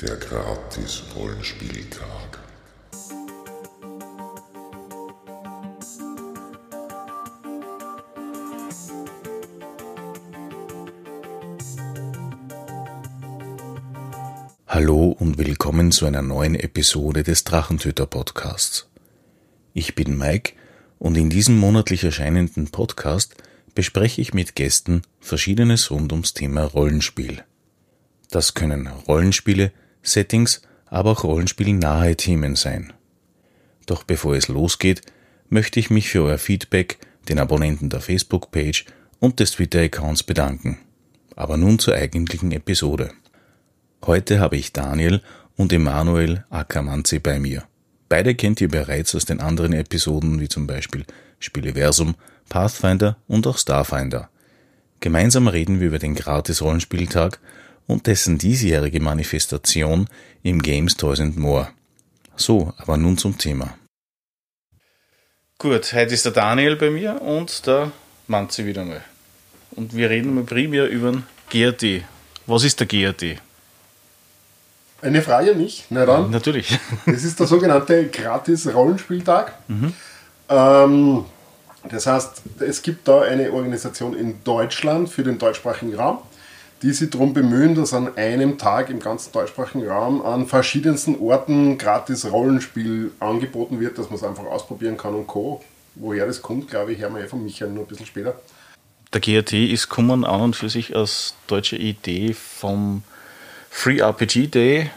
Der Gratis-Rollenspieltag. Hallo und willkommen zu einer neuen Episode des Drachentöter Podcasts. Ich bin Mike und in diesem monatlich erscheinenden Podcast bespreche ich mit Gästen Verschiedenes rund ums Thema Rollenspiel. Das können Rollenspiele, Settings, aber auch rollenspielnahe Themen sein. Doch bevor es losgeht, möchte ich mich für euer Feedback, den Abonnenten der Facebook-Page und des Twitter-Accounts bedanken. Aber nun zur eigentlichen Episode. Heute habe ich Daniel und Emanuel Akamanzi bei mir. Beide kennt ihr bereits aus den anderen Episoden wie zum Beispiel Spieleversum, Pathfinder und auch Starfinder. Gemeinsam reden wir über den Gratis-Rollenspieltag und dessen diesjährige Manifestation im Games Toys and More. So, aber nun zum Thema. Gut, heute ist der Daniel bei mir und der Manzi wieder mal. Und wir reden mal primär über den GRT. Was ist der GRT? Eine Frage an mich? Na dann. Natürlich. Das ist der sogenannte Gratis-Rollenspieltag. Mhm. Ähm, das heißt, es gibt da eine Organisation in Deutschland für den deutschsprachigen Raum die sich darum bemühen, dass an einem Tag im ganzen deutschsprachigen Raum an verschiedensten Orten gratis Rollenspiel angeboten wird, dass man es einfach ausprobieren kann und Co. Woher das kommt, glaube ich, hören wir eh von Michael nur ein bisschen später. Der GRT ist kommen an und für sich als deutsche Idee vom Free RPG Day.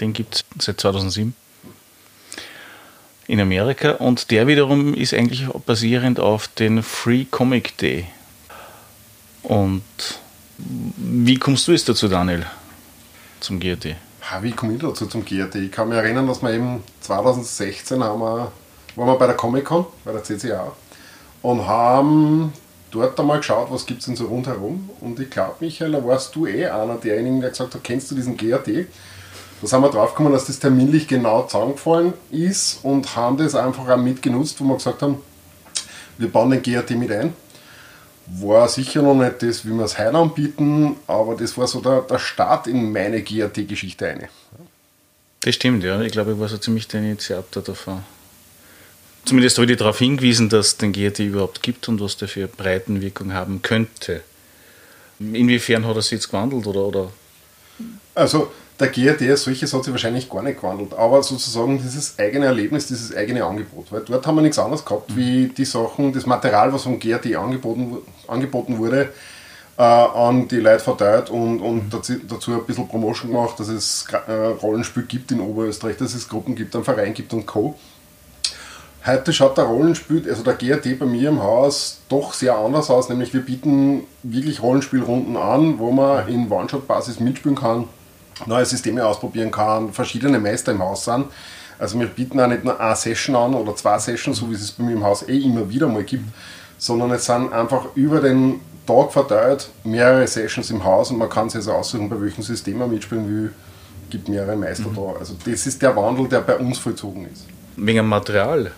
Den gibt es seit 2007 in Amerika und der wiederum ist eigentlich basierend auf den Free Comic Day. Und wie kommst du jetzt dazu, Daniel, zum GRT? Wie komme ich dazu zum GRT? Ich kann mich erinnern, dass wir eben 2016 haben wir, waren wir bei der Comic-Con, bei der CCA und haben dort einmal geschaut, was gibt es denn so rundherum. Und ich glaube, Michael, da warst du eh einer derjenigen, der gesagt hat, kennst du diesen GRT? Da sind wir drauf gekommen, dass das terminlich genau zusammengefallen ist und haben das einfach auch mitgenutzt, wo wir gesagt haben, wir bauen den GRT mit ein war sicher noch nicht das, wie wir es heute anbieten, aber das war so der, der Start in meine GAT-Geschichte eine. Das stimmt, ja. Ich glaube, ich war so ziemlich der Initiator davon. Zumindest habe ich darauf hingewiesen, dass es den GAT überhaupt gibt und was der für Breitenwirkung haben könnte. Inwiefern hat er sich jetzt gewandelt oder, oder? Also der GRD als solches hat sich wahrscheinlich gar nicht gewandelt, aber sozusagen dieses eigene Erlebnis, dieses eigene Angebot. Weil dort haben wir nichts anderes gehabt, wie die Sachen, das Material, was vom GRD angeboten, angeboten wurde, äh, an die Leute verteilt und, und dazu, dazu, ein bisschen Promotion gemacht, dass es äh, Rollenspiel gibt in Oberösterreich, dass es Gruppen gibt, einen Verein gibt und Co. Heute schaut der Rollenspiel, also der GRT bei mir im Haus, doch sehr anders aus, nämlich wir bieten wirklich Rollenspielrunden an, wo man in One-Shot-Basis mitspielen kann neue Systeme ausprobieren kann, verschiedene Meister im Haus sind. Also wir bieten auch nicht nur eine Session an oder zwei Sessions, so wie es es bei mir im Haus eh immer wieder mal gibt, sondern es sind einfach über den Tag verteilt mehrere Sessions im Haus und man kann sich also aussuchen, bei welchem System man mitspielen will. Es gibt mehrere Meister mhm. da. Also das ist der Wandel, der bei uns vollzogen ist. Wegen Material.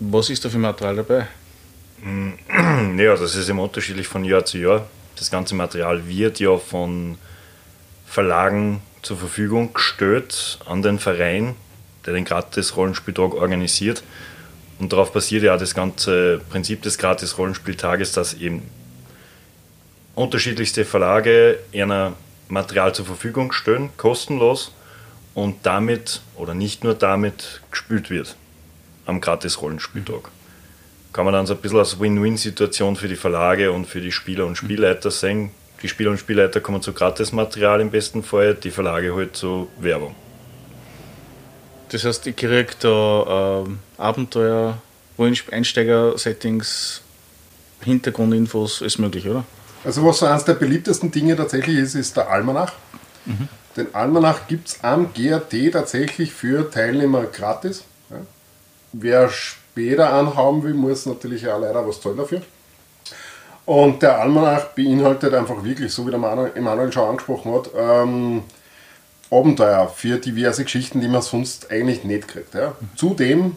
Was ist da für Material dabei? Ja, das ist immer unterschiedlich von Jahr zu Jahr. Das ganze Material wird ja von Verlagen zur Verfügung gestellt an den Verein, der den Gratis-Rollenspieltag organisiert. Und darauf basiert ja das ganze Prinzip des Gratis-Rollenspieltages, dass eben unterschiedlichste Verlage einer Material zur Verfügung stellen, kostenlos, und damit oder nicht nur damit gespielt wird am Gratis-Rollenspieltag. Kann man dann so ein bisschen als Win-Win-Situation für die Verlage und für die Spieler und Spielleiter sehen, die Spieler und Spielleiter kommen zu Gratismaterial im besten Fall, die Verlage halt zu Werbung. Das heißt, ich kriege da äh, Abenteuer, Einsteiger-Settings, Hintergrundinfos, ist möglich, oder? Also was so eines der beliebtesten Dinge tatsächlich ist, ist der Almanach. Mhm. Den Almanach gibt es am GRT tatsächlich für Teilnehmer gratis. Ja. Wer später anhaben will, muss natürlich auch leider was zahlen dafür. Und der Almanach beinhaltet einfach wirklich, so wie der Emanuel schon angesprochen hat, ähm, Abenteuer für diverse Geschichten, die man sonst eigentlich nicht kriegt. Ja. Zudem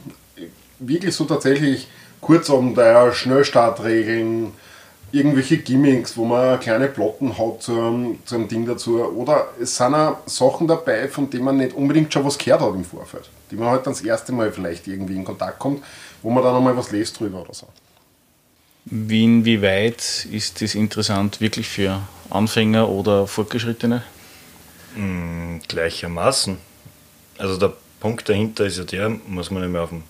wirklich so tatsächlich Kurzabenteuer, Schnellstartregeln, irgendwelche Gimmicks, wo man kleine Plotten hat zu einem, zu einem Ding dazu. Oder es sind auch Sachen dabei, von denen man nicht unbedingt schon was gehört hat im Vorfeld. Die man halt dann das erste Mal vielleicht irgendwie in Kontakt kommt, wo man dann nochmal was lest drüber oder so. Wie inwieweit ist das interessant wirklich für Anfänger oder Fortgeschrittene? Mm, gleichermaßen. Also der Punkt dahinter ist ja der, muss man nicht mehr auf den,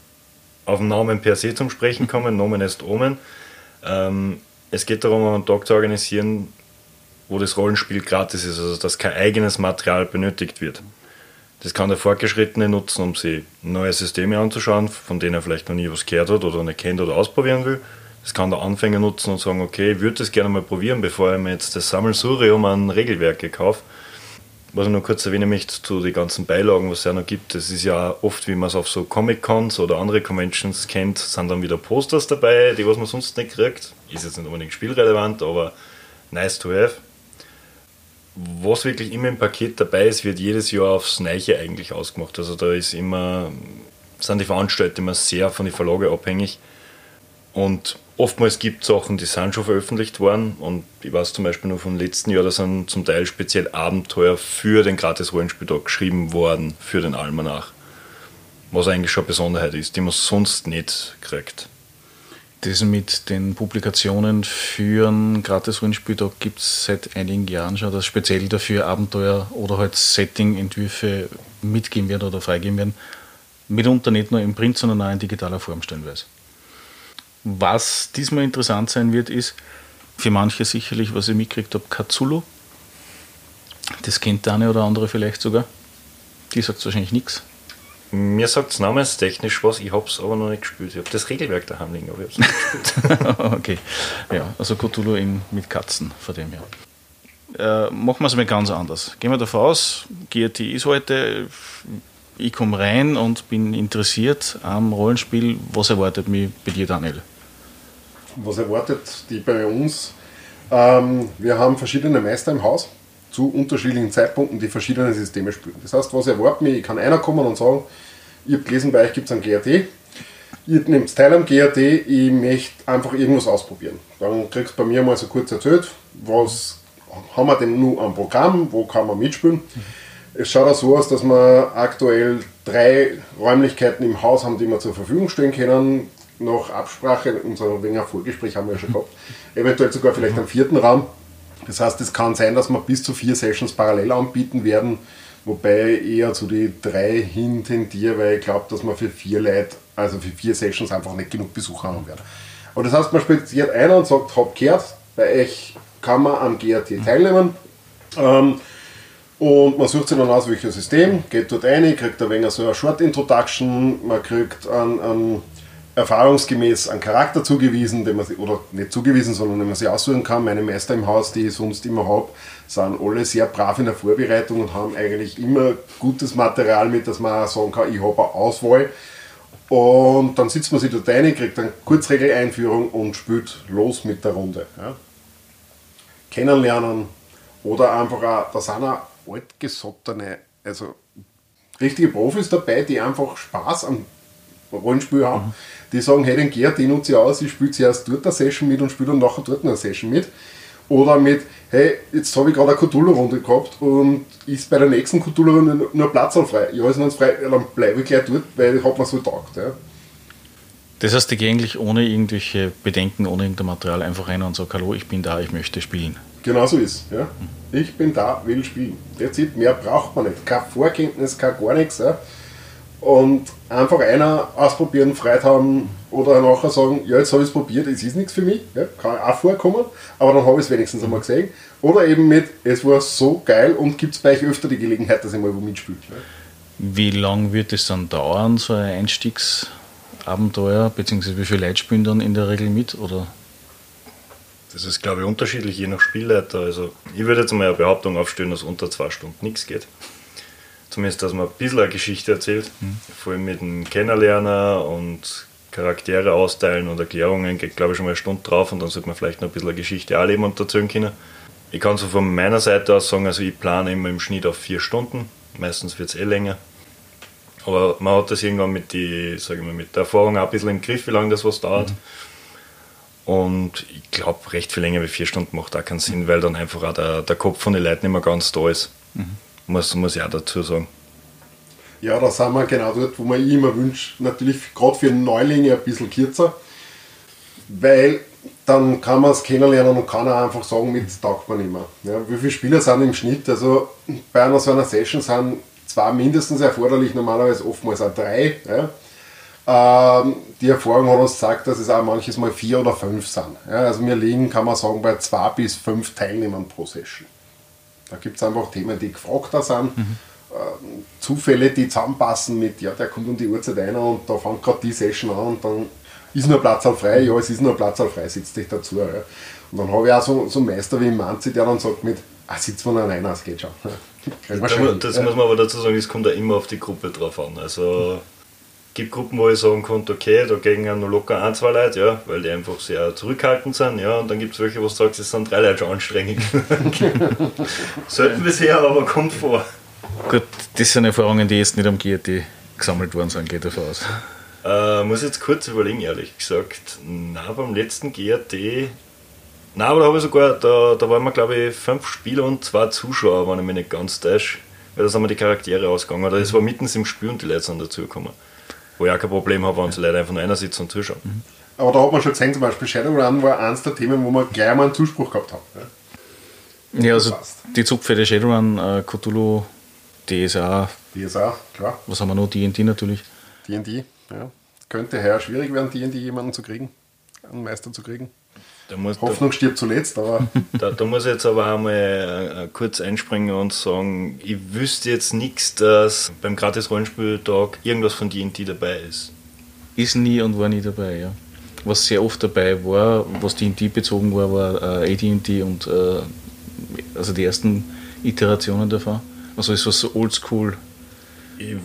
auf den Namen per se zum Sprechen kommen, Nomen ist Omen. Ähm, es geht darum, einen Tag zu organisieren, wo das Rollenspiel gratis ist, also dass kein eigenes Material benötigt wird. Das kann der Fortgeschrittene nutzen, um sich neue Systeme anzuschauen, von denen er vielleicht noch nie was gehört hat oder nicht kennt oder ausprobieren will. Das kann der Anfänger nutzen und sagen, okay, ich würde das gerne mal probieren, bevor ich mir jetzt das Sammelsurium an Regelwerke kaufe. Was ich noch kurz erwähnen möchte zu den ganzen Beilagen, was es ja noch gibt, das ist ja oft, wie man es auf so Comic-Cons oder andere Conventions kennt, sind dann wieder Posters dabei, die was man sonst nicht kriegt. Ist jetzt nicht unbedingt spielrelevant, aber nice to have. Was wirklich immer im Paket dabei ist, wird jedes Jahr aufs Neiche eigentlich ausgemacht. Also da ist immer, sind die Veranstalter immer sehr von den Verlage abhängig. Und oftmals gibt es Sachen, die sind schon veröffentlicht worden. Und ich weiß zum Beispiel nur vom letzten Jahr, da sind zum Teil speziell Abenteuer für den gratis Rollenspieltag geschrieben worden, für den Almanach. Was eigentlich schon eine Besonderheit ist, die man sonst nicht kriegt. Das mit den Publikationen für einen gratis Rollenspieltag gibt es seit einigen Jahren schon, dass speziell dafür Abenteuer oder halt Setting-Entwürfe mitgeben werden oder freigeben werden. Mitunter nicht nur im Print, sondern auch in digitaler Form stellenweise. Was diesmal interessant sein wird, ist für manche sicherlich, was ich mitgekriegt habe, Katsulu. Das kennt der eine oder andere vielleicht sogar. Die sagt wahrscheinlich nichts. Mir sagt es namenstechnisch was, ich habe es aber noch nicht gespielt. Ich habe das Regelwerk daheim liegen, aber ich habe es nicht gespielt. okay, ja, also Cthulhu in, mit Katzen, von dem her. Äh, machen wir es mal ganz anders. Gehen wir davon aus, GRT ist heute, ich komme rein und bin interessiert am Rollenspiel. Was erwartet mich bei dir, Daniel? was erwartet die bei uns? Ähm, wir haben verschiedene Meister im Haus zu unterschiedlichen Zeitpunkten, die verschiedene Systeme spielen. Das heißt, was erwartet mich? Ich kann einer kommen und sagen, ich habe gelesen, bei euch gibt es ein GRT. Ihr nehmt teil am GRT, ich möchte einfach irgendwas ausprobieren. Dann kriegst du bei mir mal so kurz erzählt, was haben wir denn nur am Programm, wo kann man mitspielen. Mhm. Es schaut auch so aus, dass wir aktuell drei Räumlichkeiten im Haus haben, die wir zur Verfügung stellen können nach Absprache, unser wenig Vorgespräch haben wir ja schon gehabt, eventuell sogar vielleicht einen vierten Raum. Das heißt, es kann sein, dass wir bis zu vier Sessions parallel anbieten werden, wobei eher zu die drei hin tendiere, weil ich glaube, dass wir für vier Leute, also für vier Sessions einfach nicht genug Besucher haben werden. Aber das heißt, man spaziert einer und sagt, hab gehört, bei euch kann man am GRT teilnehmen. Ähm, und man sucht sich dann aus, welches System, geht dort rein, kriegt ein wenig so eine Short Introduction, man kriegt einen, einen erfahrungsgemäß einen Charakter zugewiesen, den man oder nicht zugewiesen, sondern den man sich aussuchen kann. Meine Meister im Haus, die ich sonst immer habe, sind alle sehr brav in der Vorbereitung und haben eigentlich immer gutes Material mit, dass man sagen kann, ich habe eine Auswahl. Und dann sitzt man sich dort rein, kriegt eine Kurzregeleinführung und spielt los mit der Runde. Ja. Kennenlernen oder einfach auch, da sind auch altgesottene, also richtige Profis dabei, die einfach Spaß am Rollenspiel haben. Mhm die sagen, hey, den Gerd, den nutze ich aus, ich spiele zuerst dort eine Session mit und spiele dann nachher dort eine Session mit. Oder mit, hey, jetzt habe ich gerade eine Cthulhu-Runde gehabt und ist bei der nächsten Cthulhu-Runde nur Platz frei. Ja, ist noch frei, dann bleibe ich gleich dort, weil ich habe mir so gedacht. Ja. Das heißt, ich gehe eigentlich ohne irgendwelche Bedenken, ohne irgendein Material einfach rein und sage, hallo, ich bin da, ich möchte spielen. Genau so ist ja. Ich bin da, will spielen. That's it, mehr braucht man nicht. Keine Vorkenntnis, kein gar nichts. Ja und einfach einer ausprobieren, Freude haben oder nachher sagen, ja, jetzt habe ich es probiert, es ist nichts für mich, ja, kann auch vorkommen, aber dann habe ich es wenigstens einmal gesehen. Oder eben mit, es war so geil und gibt es bei euch öfter die Gelegenheit, dass ich mal wo mitspiele. Ja. Wie lange wird es dann dauern, so ein Einstiegsabenteuer, beziehungsweise wie viele Leute spielen dann in der Regel mit? Oder? Das ist, glaube ich, unterschiedlich, je nach Spielleiter. Also ich würde jetzt mal eine Behauptung aufstellen, dass unter zwei Stunden nichts geht zumindest, dass man ein bisschen eine Geschichte erzählt. Mhm. Vor allem mit dem Kennenlerner und Charaktere austeilen und Erklärungen geht, glaube ich, schon mal eine Stunde drauf und dann sollte man vielleicht noch ein bisschen eine Geschichte erleben und erzählen können. Ich kann so von meiner Seite aus sagen, also ich plane immer im Schnitt auf vier Stunden. Meistens wird es eh länger. Aber man hat das irgendwann mit, die, sag ich mal, mit der Erfahrung auch ein bisschen im Griff, wie lange das was dauert. Mhm. Und ich glaube, recht viel länger wie vier Stunden macht auch keinen Sinn, weil dann einfach auch der, der Kopf von den Leuten nicht mehr ganz da ist. Mhm. Muss, muss ich auch dazu sagen. Ja, da sind wir genau dort, wo man immer wünscht, natürlich gerade für Neulinge ein bisschen kürzer, weil dann kann man es kennenlernen und kann auch einfach sagen, mit taugt man immer. Ja, wie viele Spieler sind im Schnitt? Also bei einer so einer Session sind zwei mindestens erforderlich, normalerweise oftmals auch drei. Ja. Ähm, die Erfahrung hat uns gezeigt, dass es auch manches Mal vier oder fünf sind. Ja, also wir liegen, kann man sagen, bei zwei bis fünf Teilnehmern pro Session. Da gibt es einfach Themen, die gefragter sind. Mhm. Ähm, Zufälle, die zusammenpassen mit, ja, der kommt um die Uhrzeit ein und da fängt gerade die Session an und dann ist nur Platz frei, ja, es ist nur Platz frei, sitzt dich dazu. Ja. Und dann habe ich auch so, so einen Meister wie Manzi, der dann sagt mit, ah, sitzt man alleine, es geht schon. das, das muss man aber dazu sagen, es kommt ja immer auf die Gruppe drauf an. Also gibt Gruppen, wo ich sagen konnte, okay, da gehen ja nur locker ein, zwei Leute, ja, weil die einfach sehr zurückhaltend sind, ja, und dann gibt es welche, wo du sagst, es sind drei Leute schon anstrengend. Sollten bisher, aber kommt vor. Gut, das sind Erfahrungen, die jetzt nicht am GRT gesammelt worden sind, geht davon aus. Äh, muss jetzt kurz überlegen, ehrlich gesagt. Na, beim letzten GRT. Na, aber da habe ich sogar, da, da waren wir glaube ich fünf Spieler und zwei Zuschauer, wenn ich mich nicht ganz täusche. Weil da sind wir die Charaktere ausgegangen. Oder es war mitten im Spiel und die Leute sind dazugekommen. Wo ich auch kein Problem habe, wenn sie Leute einfach nur einer sitzen und zuschauen. Mhm. Aber da hat man schon gesehen, zum Beispiel Shadowrun war eines der Themen, wo man gleich mal einen Zuspruch gehabt hat. Ja, ja also die Zugpferde Shadowrun, äh, Cthulhu, DSA. DSA, klar. Was haben wir noch? D&D natürlich. D&D, ja. Könnte heuer schwierig werden, D&D jemanden zu kriegen, einen Meister zu kriegen. Muss, Hoffnung da, stirbt zuletzt, aber. Da, da, muss ich jetzt aber einmal äh, kurz einspringen und sagen, ich wüsste jetzt nichts, dass beim gratis Rollenspieltag irgendwas von D&D dabei ist. Ist nie und war nie dabei, ja. Was sehr oft dabei war, was D&D bezogen war, war äh, AD&D und äh, also die ersten Iterationen davon. Also ist was so oldschool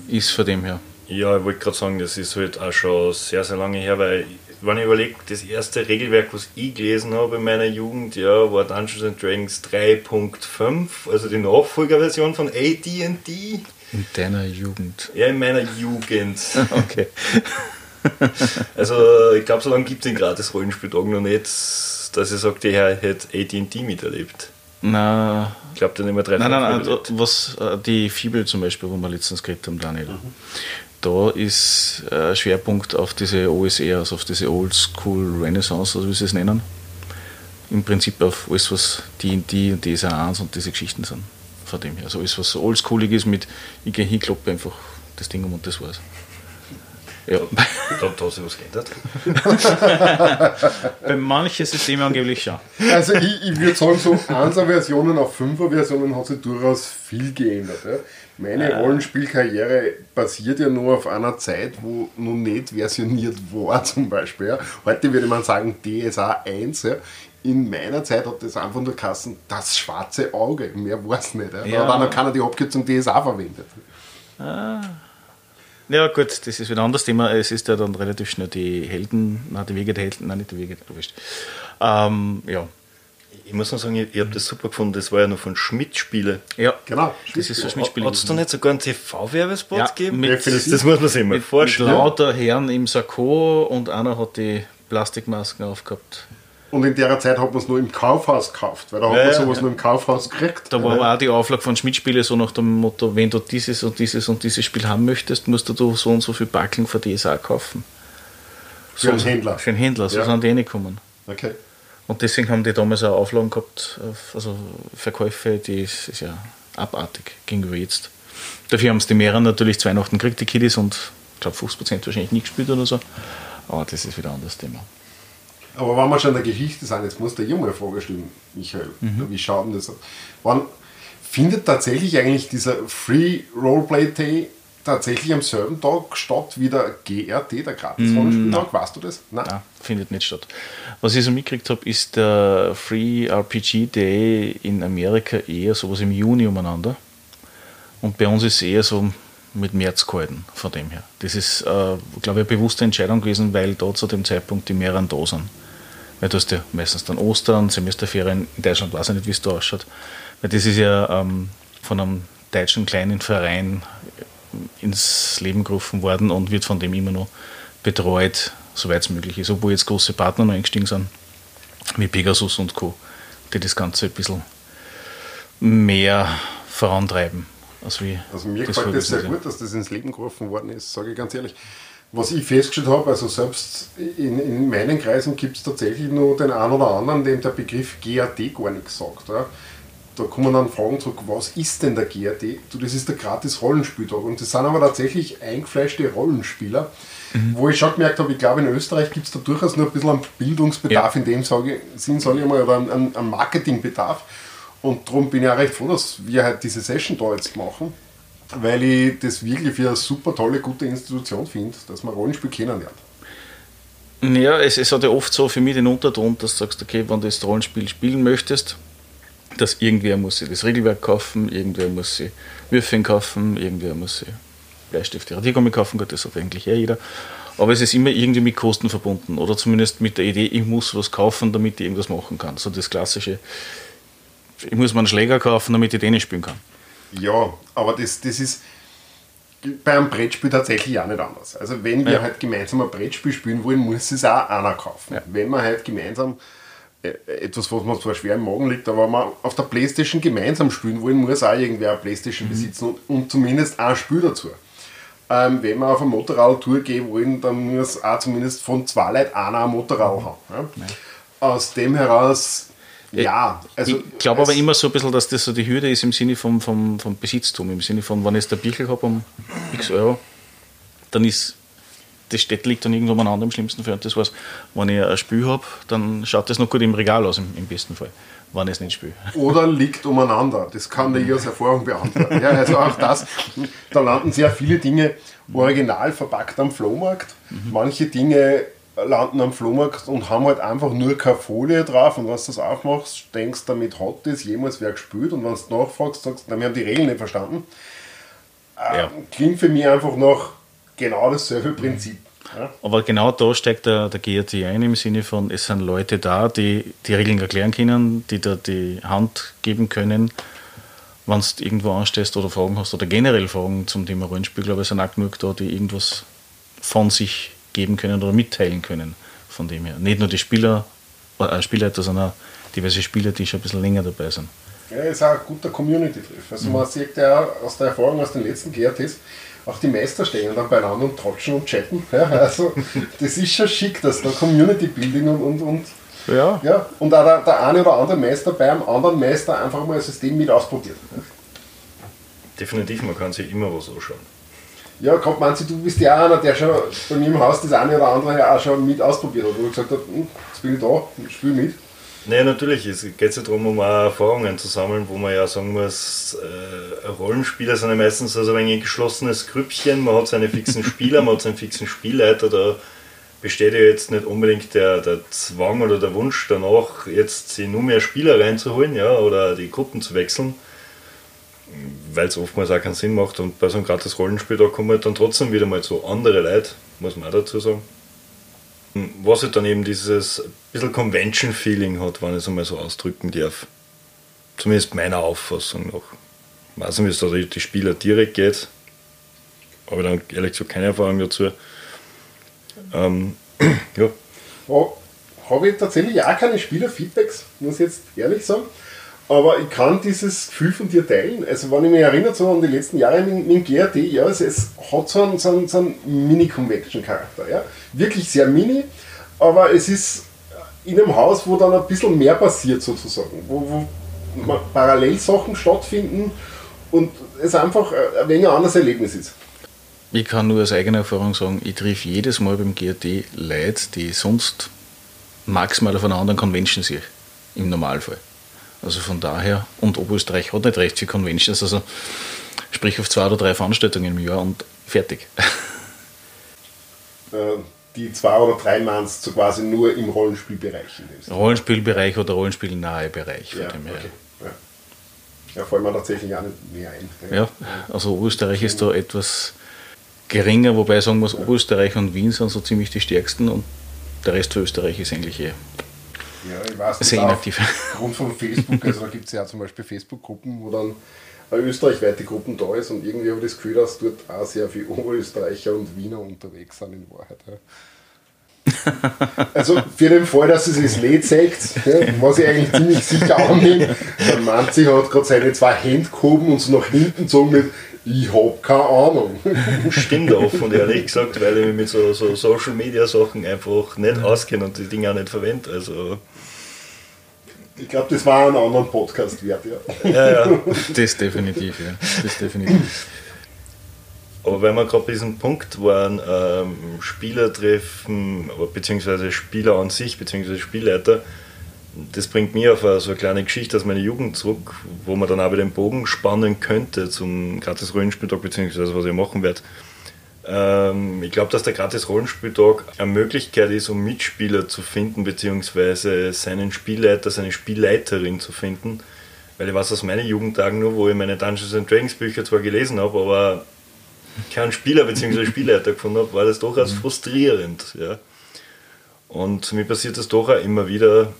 ist von dem her. Ja, ich wollte gerade sagen, das ist halt auch schon sehr, sehr lange her, weil wenn ich überlege, das erste Regelwerk, was ich gelesen habe in meiner Jugend, ja, war Dungeons and Dragons 3.5, also die Nachfolgerversion von AD&D. In deiner Jugend? Ja, in meiner Jugend. okay. also ich glaube, so lange gibt es den gratis Rollenspieltag noch nicht, dass ich sage, der hätte AD&D miterlebt. Na, ich glaube, der nicht mehr drei Nein, nein, nein, also, was äh, die Fibel zum Beispiel, wo wir letztens geredet haben, Daniel. Mhm. Da ist äh, Schwerpunkt auf diese OSR, also auf diese Old School Renaissance, also wie sie es nennen. Im Prinzip auf alles, was D&D und DSA 1 und diese Geschichten sind. Von dem her. Also alles, was so oldschoolig ist mit, ich gehe hin, kloppe einfach das Ding um und das war's. Ja. Da, da hat sich was geändert. Bei manchen Systemen angeblich schon. Also ich, ich würde sagen, so 1er Versionen auf 5er Versionen hat sich durchaus viel geändert. Ja. Meine Rollenspielkarriere basiert ja nur auf einer Zeit, wo noch nicht versioniert war zum Beispiel. Ja. Heute würde man sagen DSA 1. Ja. In meiner Zeit hat das einfach nur Kassen das schwarze Auge. Mehr war es nicht. Ja. Da hat noch keiner die Abkürzung DSA verwendet. Ah. Ja, gut, das ist wieder ein anderes Thema. Es ist ja dann relativ schnell die Helden, nein, die Wege der Helden, nein, nicht die Wege, der ähm, ja. Ich muss noch sagen, ich, ich habe das super gefunden, das war ja noch von Schmidt-Spiele. Ja, genau. Das ist von Schmidt-Spiele. Hat es da nicht sogar einen TV-Werbespot ja, gegeben? Mit, das, das muss man sich mal vorstellen. Mit lauter Herren im Sakko und einer hat die Plastikmasken aufgehabt. Und in der Zeit hat man es nur im Kaufhaus gekauft, weil da hat ja, man sowas ja. nur im Kaufhaus gekriegt. Da war aber auch die Auflage von Schmidt-Spiele so nach dem Motto, wenn du dieses und dieses und dieses Spiel haben möchtest, musst du so und so viel Backeln für DSA kaufen. So für einen Händler. Für einen Händler, so sind die reingekommen. Okay. Und deswegen haben die damals auch Auflagen gehabt, also Verkäufe, die ist, ist ja abartig gegenüber jetzt. Dafür haben es die mehreren natürlich zu Weihnachten gekriegt, die Kiddies, und ich glaube 50% wahrscheinlich nicht gespielt oder so. Aber das ist wieder ein anderes Thema. Aber wenn wir schon in der Geschichte sind, jetzt muss der Junge eine Frage stellen, Michael. Mhm. Wie schaut denn das aus? Wann findet tatsächlich eigentlich dieser Free Roleplay Day tatsächlich am selben Tag statt wie der GRT, der gratis Rollenspieltag? Mm, weißt du das? Nein. Nein, findet nicht statt. Was ich so mitgekriegt habe, ist der Free RPG Day in Amerika eher sowas im Juni umeinander. Und bei uns ist es eher so mit März gehalten, von dem her. Das ist, äh, glaube ich, eine bewusste Entscheidung gewesen, weil da zu dem Zeitpunkt die mehreren da sind. Weil du hast ja meistens dann Ostern, Semesterferien. In Deutschland weiß ich nicht, wie es da ausschaut. Weil das ist ja ähm, von einem deutschen kleinen Verein ins Leben gerufen worden und wird von dem immer noch betreut, soweit es möglich ist. Obwohl jetzt große Partner noch eingestiegen sind. wie Pegasus und Co., die das Ganze ein bisschen mehr vorantreiben. Als wie also mir gefällt das sehr gut, dass das ins Leben gerufen worden ist, sage ich ganz ehrlich. Was ich festgestellt habe, also selbst in, in meinen Kreisen gibt es tatsächlich nur den einen oder anderen, dem der Begriff GAD gar nichts sagt. Ja. Da kommen dann Fragen zurück, was ist denn der GAD? Du, das ist der gratis Rollenspieltag. Und das sind aber tatsächlich eingefleischte Rollenspieler, mhm. wo ich schon gemerkt habe, ich glaube in Österreich gibt es da durchaus nur ein bisschen einen Bildungsbedarf, ja. in dem sage, Sinn sage ich mal, oder einen, einen Marketingbedarf. Und darum bin ich auch recht froh, dass wir halt diese Session da jetzt machen, weil ich das wirklich für eine super tolle, gute Institution finde, dass man Rollenspiel kennenlernt. Ja, es, es hat ja oft so für mich den Unterton, dass du sagst, okay, wenn du das Rollenspiel spielen möchtest, dass irgendwer muss sich das Regelwerk kaufen, irgendwer muss sich Würfel kaufen, irgendwer muss sich Bleistifte, Radiergummi kaufen, gut, das hat eigentlich eh jeder. Aber es ist immer irgendwie mit Kosten verbunden oder zumindest mit der Idee, ich muss was kaufen, damit ich irgendwas machen kann. So das klassische, ich muss mir einen Schläger kaufen, damit ich Tennis spielen kann. Ja, aber das, das ist bei einem Brettspiel tatsächlich auch nicht anders. Also wenn wir ja. halt gemeinsam ein Brettspiel spielen wollen, muss es auch einer kaufen. Ja. Wenn wir halt gemeinsam äh, etwas, was mir zwar schwer im Magen liegt, aber wenn wir auf der Playstation gemeinsam spielen wollen, muss auch irgendwer eine Playstation mhm. besitzen und, und, zumindest ein Spiel dazu. Ähm, wenn wir auf eine Motorradtour gehen wollen, dann muss auch zumindest von zwei Leuten einer ein Motorrad haben. Ja? Ja. Aus dem heraus ja, also. Ich glaube aber immer so ein bisschen, dass das so die Hürde ist im Sinne vom, vom, vom Besitztum, im Sinne von, wenn ich jetzt ein Bichl habe um x Euro, dann ist das Städte liegt dann irgendwo umeinander im schlimmsten Fall. Und das war's. Wenn ich ein Spiel habe, dann schaut das noch gut im Regal aus, im, im besten Fall, wenn ich es nicht spiele. Oder liegt umeinander. Das kann ich aus Erfahrung beantworten. Ja, also auch das, da landen sehr viele Dinge original verpackt am Flohmarkt. Mhm. Manche Dinge landen am Flohmarkt und haben halt einfach nur keine Folie drauf und wenn du das aufmachst, denkst du, damit hat das jemals wer gespielt und wenn du nachfragst, sagst du, wir haben die Regeln nicht verstanden. Ähm, ja. Klingt für mich einfach nach genau dasselbe Prinzip. Ja. Aber genau da steckt der, der GRT ein im Sinne von, es sind Leute da, die die Regeln erklären können, die da die Hand geben können, wenn du irgendwo anstehst oder Fragen hast oder generell Fragen zum Thema Rollenspiel, glaube ich, sind auch genug da, die irgendwas von sich geben können oder mitteilen können. Von dem her. Nicht nur die Spieler, äh, Spielleiter, sondern diverse Spieler, die schon ein bisschen länger dabei sind. Ja, ist auch ein guter Community-Treff. Also mhm. man sieht ja aus der Erfahrung aus den letzten GRTs, auch die Meister stehen dann beieinander und tratschen und chatten. Ja, also das ist schon schick, dass da Community-Building und, und, und ja. ja. Und auch der, der eine oder andere Meister beim anderen Meister einfach mal ein System mit ausprobiert. Definitiv, man kann sich immer was anschauen. Ja, kommt Manzi, du bist ja einer, der schon bei mir im Haus das eine oder andere auch schon mit ausprobiert hat, wo ich gesagt habe, hm, jetzt bin ich da, spiel mit. Nein, natürlich. Es geht ja darum, um auch Erfahrungen zu sammeln, wo man ja sagen muss, äh, Rollenspieler sind ja meistens also ein geschlossenes Grüppchen, man hat seine fixen Spieler, man hat seinen fixen Spielleiter, da besteht ja jetzt nicht unbedingt der, der Zwang oder der Wunsch danach, jetzt nur mehr Spieler reinzuholen ja, oder die Gruppen zu wechseln weil es oftmals auch keinen Sinn macht. Und bei so einem gratis Rollenspiel, da kommen halt dann trotzdem wieder mal so andere Leute, muss man auch dazu sagen. Was halt dann eben dieses bisschen Convention-Feeling hat, wenn ich es einmal so ausdrücken darf. Zumindest meiner Auffassung nach. Ich weiß nicht, wie es da die Spieler direkt geht. Aber dann ehrlich gesagt keine Erfahrung dazu. Ähm, ja. Oh, Habe ich tatsächlich auch keine Spieler-Feedbacks, muss ich jetzt ehrlich sagen. Aber ich kann dieses Gefühl von dir teilen. Also wenn ich mich erinnere so an die letzten Jahre mit, mit dem GRT, ja, es, es hat so einen, so einen, so einen Mini-Convention-Charakter. Ja. Wirklich sehr mini, aber es ist in einem Haus, wo dann ein bisschen mehr passiert sozusagen, wo, wo parallel Sachen stattfinden und es einfach ein wenig ein anderes Erlebnis ist. Ich kann nur aus eigener Erfahrung sagen, ich triff jedes Mal beim GRT Leute, die sonst maximal auf einer anderen Convention sehe, im Normalfall. Also von daher, und Oberösterreich hat nicht recht für Conventions, also sprich auf zwei oder drei Veranstaltungen im Jahr und fertig. Äh, die zwei oder drei meinst du quasi nur im Rollenspielbereich? Rollenspielbereich oder Rollenspielnahe Bereich. Ja, okay. ja. ja, fallen mir tatsächlich auch nicht mehr ein. Ja, also Oberösterreich ist da etwas geringer, wobei sagen muss, Oberösterreich und Wien sind so ziemlich die stärksten und der Rest von Österreich ist eigentlich eh ja, ich weiß Sehr inaktiv. Aufgrund von Facebook, also da gibt es ja zum Beispiel Facebook-Gruppen, wo dann eine österreichweite Gruppen da ist und irgendwie habe ich das Gefühl, dass dort auch sehr viele Oberösterreicher und Wiener unterwegs sind in Wahrheit. Ja. Also für den Fall, dass sie das Lied sagt, ja, was ich eigentlich ziemlich sicher annehme, der Manzi hat gerade seine zwei Hände gehoben und so nach hinten gezogen mit ich hab keine Ahnung. Stimmt offen, ehrlich gesagt, weil ich mich mit so, so Social Media Sachen einfach nicht auskenne und die Dinge auch nicht verwende. Also ich glaube, das war ein anderen Podcast wert, ja. ja, ja. Das definitiv, ja. Das definitiv. Aber wenn wir gerade bei diesem Punkt waren, ähm, Spieler treffen, beziehungsweise Spieler an sich, beziehungsweise Spielleiter, das bringt mir auf so eine kleine Geschichte aus meiner Jugend zurück, wo man dann auch wieder den Bogen spannen könnte zum gratis Rollenspieltag, beziehungsweise was ich machen werde. Ähm, ich glaube, dass der gratis Rollenspieltag eine Möglichkeit ist, um Mitspieler zu finden, beziehungsweise seinen Spielleiter, seine Spielleiterin zu finden. Weil ich weiß aus meinen Jugendtagen nur, wo ich meine Dungeons and Dragons Bücher zwar gelesen habe, aber keinen Spieler bzw. Spielleiter gefunden habe, war das durchaus mhm. frustrierend. Ja. Und mir passiert das doch auch immer wieder,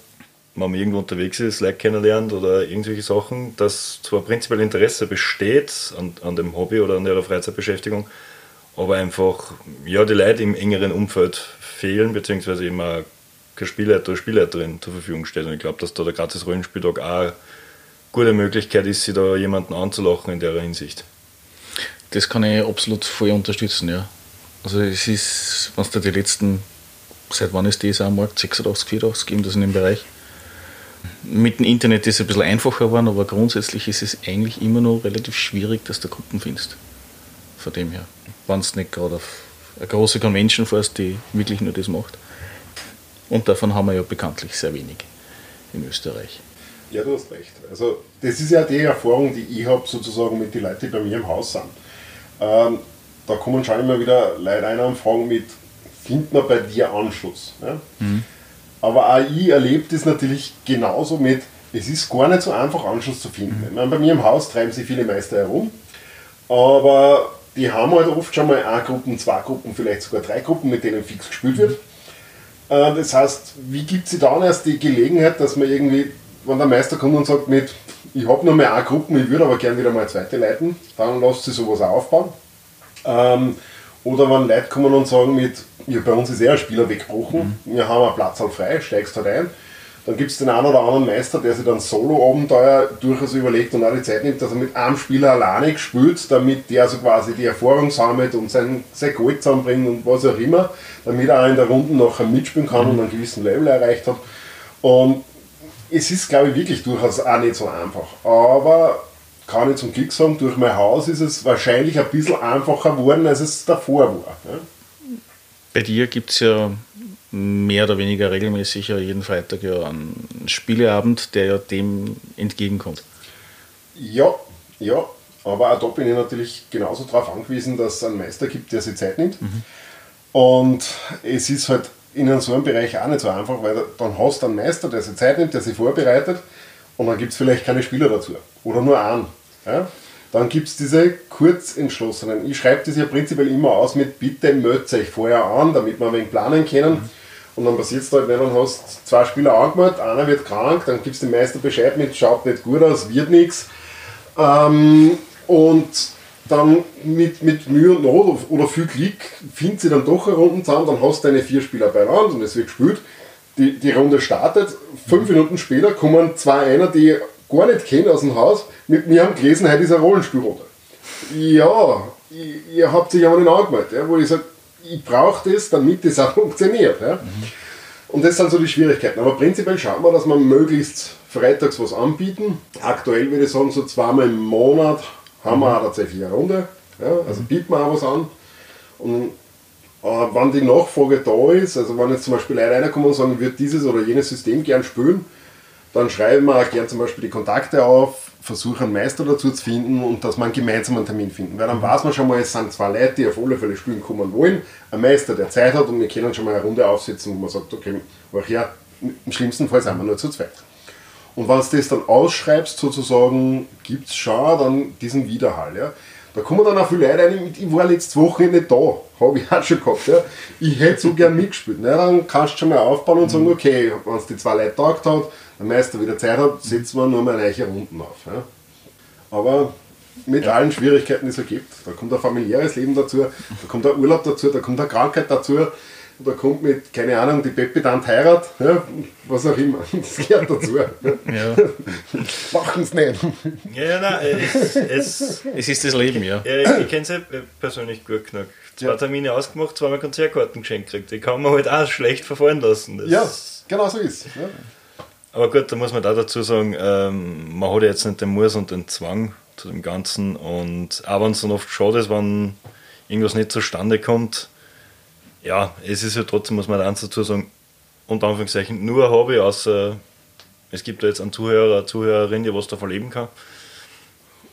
wenn man irgendwo unterwegs ist, Leute kennenlernt oder irgendwelche Sachen, dass zwar prinzipiell Interesse besteht an, an dem Hobby oder an der Freizeitbeschäftigung, aber einfach ja, die Leute im engeren Umfeld fehlen, beziehungsweise auch kein Spielleiter oder Spielleiterin zur Verfügung steht. Und ich glaube, dass da der gratis Rollenspieltag auch eine gute Möglichkeit ist, sich da jemanden anzulachen in der Hinsicht. Das kann ich absolut voll unterstützen, ja. Also es ist, was da die letzten, seit wann ist das am Markt? 86, 84, eben das in dem Bereich. Mit dem Internet ist es ein bisschen einfacher geworden, aber grundsätzlich ist es eigentlich immer noch relativ schwierig, dass du Gruppen findest. Von dem her. Wenn du nicht gerade auf eine große Convention fährst, die wirklich nur das macht. Und davon haben wir ja bekanntlich sehr wenig in Österreich. Ja, du hast recht. Also das ist ja die Erfahrung, die ich habe sozusagen mit den Leuten, die bei mir im Haus sind. Ähm, da kommen schon immer wieder Leute rein und fragen mit, findet man bei dir Anschluss? Ja? Mhm. Aber auch ich erlebe das natürlich genauso mit, es ist gar nicht so einfach Anschluss zu finden. Mhm. Ich meine, bei mir im Haus treiben sich viele Meister herum, aber die haben halt oft schon mal eine Gruppen, zwei Gruppen, vielleicht sogar drei Gruppen, mit denen fix gespielt wird. Äh, das heißt, wie gibt es dann erst die Gelegenheit, dass man irgendwie, wenn der Meister kommt und sagt mit, ich habe nur mehr eine Gruppe, ich würde aber gerne wieder mal eine zweite leiten, dann lasst sie sowas auch aufbauen. Ähm, oder wenn Leute kommen und sagen mit, ja, bei uns ist eher ein Spieler weggebrochen, mhm. wir haben einen Platz halt frei, steigst halt ein. Dann gibt es den einen oder anderen Meister, der sich dann Solo-Abenteuer durchaus überlegt und auch die Zeit nimmt, dass er mit einem Spieler alleine spielt, damit der so quasi die Erfahrung sammelt und sein, sein Gold zusammenbringt und was auch immer, damit er auch in der Runde nachher mitspielen kann mhm. und einen gewissen Level erreicht hat. Und es ist, glaube ich, wirklich durchaus auch nicht so einfach. Aber kann ich zum Glück sagen, durch mein Haus ist es wahrscheinlich ein bisschen einfacher geworden, als es davor war. Ja? Bei dir gibt es ja mehr oder weniger regelmäßig ja jeden Freitag ja einen Spieleabend, der ja dem entgegenkommt. Ja, ja, aber auch da bin ich natürlich genauso darauf angewiesen, dass es einen Meister gibt, der sich Zeit nimmt. Mhm. Und es ist halt in so einem Bereich auch nicht so einfach, weil dann hast du einen Meister, der sich Zeit nimmt, der sich vorbereitet und dann gibt es vielleicht keine Spieler dazu. Oder nur einen. Ja? Dann gibt es diese Kurzentschlossenen. Ich schreibe das ja prinzipiell immer aus mit Bitte meldet euch vorher an, damit wir ein wenig planen können. Mhm. Und dann passiert es halt, wenn du hast zwei Spieler angemeldet, einer wird krank, dann gibst du dem Meister Bescheid mit, schaut nicht gut aus, wird nichts. Ähm, und dann mit, mit Mühe und Not oder viel Glück findet sie dann doch eine Runde zusammen, dann hast du deine vier Spieler beieinander und es wird gespielt. Die, die Runde startet, fünf Minuten später kommen zwei einer, die gar nicht kennen aus dem Haus, mit mir haben gelesen, heute ist eine Rollenspielrunde. Ja, ihr habt sich aber nicht angemeldet, ja, wo ich sage, ich brauche das, damit das auch funktioniert. Ja. Mhm. Und das sind so die Schwierigkeiten. Aber prinzipiell schauen wir, dass wir möglichst freitags was anbieten. Aktuell würde ich sagen, so zweimal im Monat haben wir auch tatsächlich eine Runde. Ja, also bieten wir auch was an. Und äh, wenn die Nachfrage da ist, also wenn jetzt zum Beispiel Leute reinkommen und sagen, ich würde dieses oder jenes System gern spielen, dann schreiben wir auch gern zum Beispiel die Kontakte auf, versuchen einen Meister dazu zu finden und dass wir einen gemeinsamen Termin finden. Weil dann mhm. weiß man schon mal, es sind zwei Leute, die auf alle Fälle spielen kommen wollen, ein Meister, der Zeit hat und wir können schon mal eine Runde aufsetzen, wo man sagt, okay, ach ja, im schlimmsten Fall sind wir nur zu zweit. Und wenn du das dann ausschreibst, sozusagen, gibt es schon dann diesen Widerhall. Ja? Da kommen dann auch viele Leute rein, ich war letzte Woche nicht da, habe ich auch schon gehabt. Ja? Ich hätte so gern mitgespielt. Ja, dann kannst du schon mal aufbauen und sagen, mhm. okay, wenn es die zwei Leute taugt hat, der Meister wieder Zeit hat, setzen wir nur mal reiche Runden auf. Ja? Aber mit ja. allen Schwierigkeiten, die es so gibt. Da kommt ein familiäres Leben dazu, da kommt ein Urlaub dazu, da kommt eine Krankheit dazu. da kommt mit, keine Ahnung, die Peppe dann heirat, ja, was auch immer. Das gehört dazu. Ja. Machen es nicht. Ja, nein, es, es, es ist das Leben, ja. ja ich kenne es ja persönlich gut genug. Zwei ja. Termine ausgemacht, zweimal Konzertkarten geschenkt gekriegt. Die kann man halt auch schlecht verfallen lassen. Das ja, genau so ist ja. Aber gut, da muss man da dazu sagen, ähm, man hat ja jetzt nicht den Muss und den Zwang zu dem Ganzen. Und auch wenn es dann oft schade ist, wenn irgendwas nicht zustande kommt, ja, es ist ja trotzdem, muss man eins dazu sagen, unter Anführungszeichen nur ein Hobby, außer es gibt da jetzt einen Zuhörer, eine Zuhörerin, die was davon leben kann.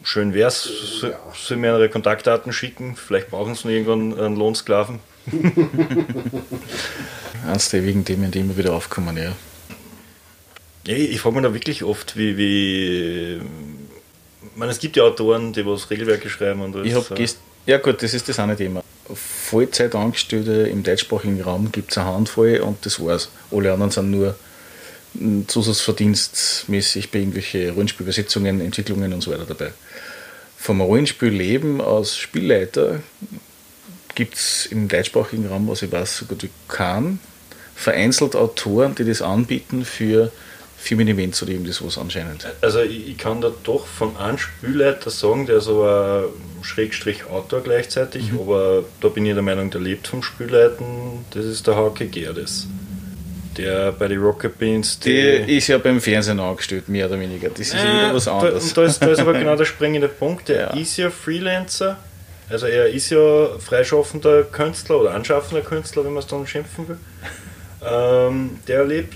Schön wäre es, ja. soll mir ihre Kontaktdaten schicken, vielleicht brauchen sie noch irgendwann einen Lohnsklaven. Eins der wegen Themen, die immer wieder aufkommen, ja. Ich frage mich da wirklich oft, wie, wie ich meine, es gibt ja Autoren, die was Regelwerke schreiben und ich habe ja gut, das ist das eine Thema. Vollzeitangestellte im deutschsprachigen Raum gibt es eine Handvoll und das war's. Alle anderen sind nur zusatzverdienstmäßig bei irgendwelchen Rollenspielübersetzungen, Entwicklungen und so weiter dabei. Vom Rollenspielleben als Spielleiter gibt es im deutschsprachigen Raum, was ich weiß, sogar die keinen. Vereinzelt Autoren, die das anbieten für Firmen-Events oder irgendwas was anscheinend. Also ich, ich, kann da doch von einem Spielleiter sagen, der ist aber Schrägstrich Autor gleichzeitig, mhm. aber da bin ich der Meinung, der lebt vom Spielleiten, das ist der Hauke Gerdes. Der bei den Rocket Beans. Der ist ja beim Fernsehen angestellt, mehr oder weniger. Das ist äh, wieder was anderes. Da, da, ist, da ist aber genau der springende Punkt. Der ja. ist ja Freelancer, also er ist ja freischaffender Künstler oder anschaffender Künstler, wenn man es dann schimpfen will. Ähm, der lebt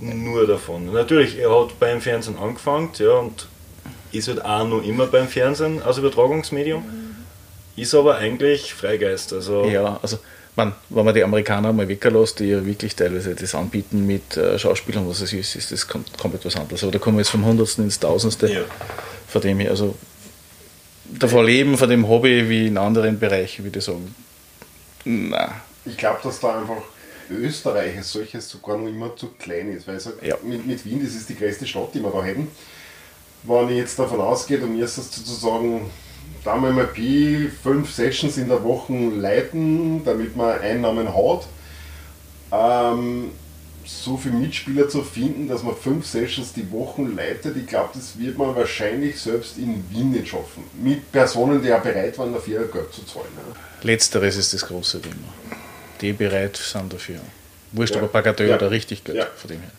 nur davon. Natürlich, er hat beim Fernsehen angefangen ja, und ist halt auch noch immer beim Fernsehen als Übertragungsmedium, ist aber eigentlich Freigeist. Also ja, also man, wenn man die Amerikaner mal weglässt, die ja wirklich teilweise das anbieten mit äh, Schauspielern, was es ist, ist das komplett was anderes. Aber da kommen wir jetzt vom Hundertsten ins Tausendste. Ja. Von dem her, also davon leben, von dem Hobby wie in anderen Bereichen, würde ich sagen. Na. Ich glaube, dass da einfach Österreich als solches sogar noch immer zu klein ist, weil sag, ja. mit, mit, Wien, das ist die größte Stadt, die wir da hätten. Wenn ich jetzt davon ausgehe, du müsstest sozusagen da mal Pi fünf Sessions in der Woche leiten, damit man Einnahmen hat. Ähm, so viele Mitspieler zu finden, dass man fünf Sessions die Woche leitet, ich glaube, das wird man wahrscheinlich selbst in Wien nicht schaffen. Mit Personen, die ja bereit waren, dafür Geld zu zahlen. Letzteres ist das große Thema die bereit sind dafür. Wurscht, ja. aber Bagatell ja. oder richtig Geld ja. von dem her.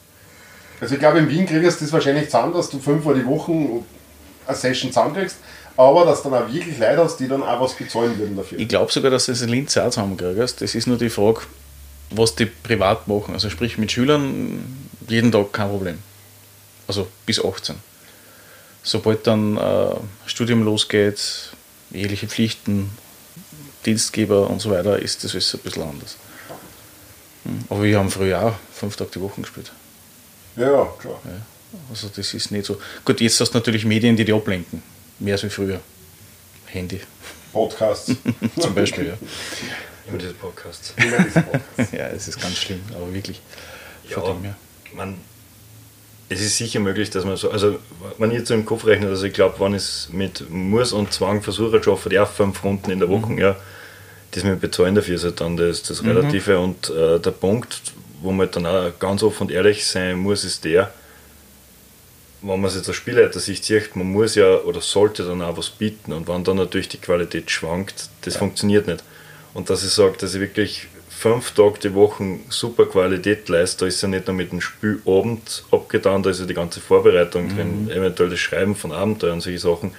Also ich glaube, in Wien kriegst du das wahrscheinlich zusammen, dass du fünfmal die Woche eine Session zusammenkriegst, aber dass du dann auch wirklich Leute hast, die dann auch was bezahlen würden dafür. Ich glaube sogar, dass du das in Linz auch zusammenkriegst. Das ist nur die Frage, was die privat machen. Also sprich mit Schülern jeden Tag kein Problem. Also bis 18. Sobald dann äh, Studium losgeht, eheliche Pflichten, Dienstgeber und so weiter, ist das alles ein bisschen anders. Hm. Aber wir haben früher auch fünf Tage die Woche gespielt. Ja, klar. Ja, also das ist nicht so. Gut, jetzt hast du natürlich Medien, die dich ablenken. Mehr als wie früher. Handy. Podcasts. Zum Beispiel, ja. Immer diese Podcasts. Immer diese Podcasts. ja, es ist ganz schlimm, aber wirklich. Ja, man, es ist sicher möglich, dass man so, also wenn ich jetzt so im Kopf rechne, also ich glaube, wenn ich es mit Muss und Zwang versuche, schaffe auch fünf Runden in der Woche, mhm. ja, das mit Bezahlen dafür ist halt dann das, das mhm. Relative. Und äh, der Punkt, wo man dann auch ganz offen und ehrlich sein muss, ist der, wenn man es jetzt als Spielleiter sich sieht, man muss ja oder sollte dann auch was bieten. Und wenn dann natürlich die Qualität schwankt, das ja. funktioniert nicht. Und dass ich sage, dass ich wirklich fünf Tage die Woche super Qualität leistet, da ist ja nicht nur mit dem Spielabend abgetan, da ist ja die ganze Vorbereitung mhm. drin, eventuell das Schreiben von Abenteuern und solche Sachen.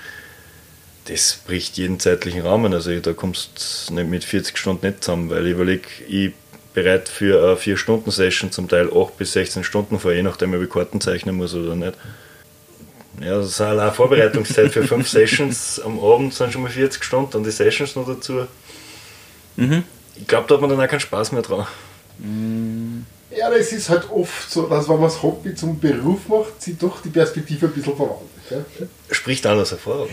Das bricht jeden zeitlichen Rahmen. Also da kommst du nicht mit 40 Stunden nicht zusammen, weil ich überlege, ich bereit für eine 4-Stunden-Session, zum Teil 8 bis 16 Stunden vor, je nachdem, ob ich Karten zeichnen muss oder nicht. Ja, das ist allein Vorbereitungszeit für 5 Sessions am Abend sind schon mal 40 Stunden und die Sessions noch dazu. Mhm ich glaube, da hat man dann auch keinen Spaß mehr dran. Ja, das ist halt oft so, dass wenn man das Hobby zum Beruf macht, sich doch die Perspektive ein bisschen verwandelt. Ja? Spricht auch aus Erfahrung.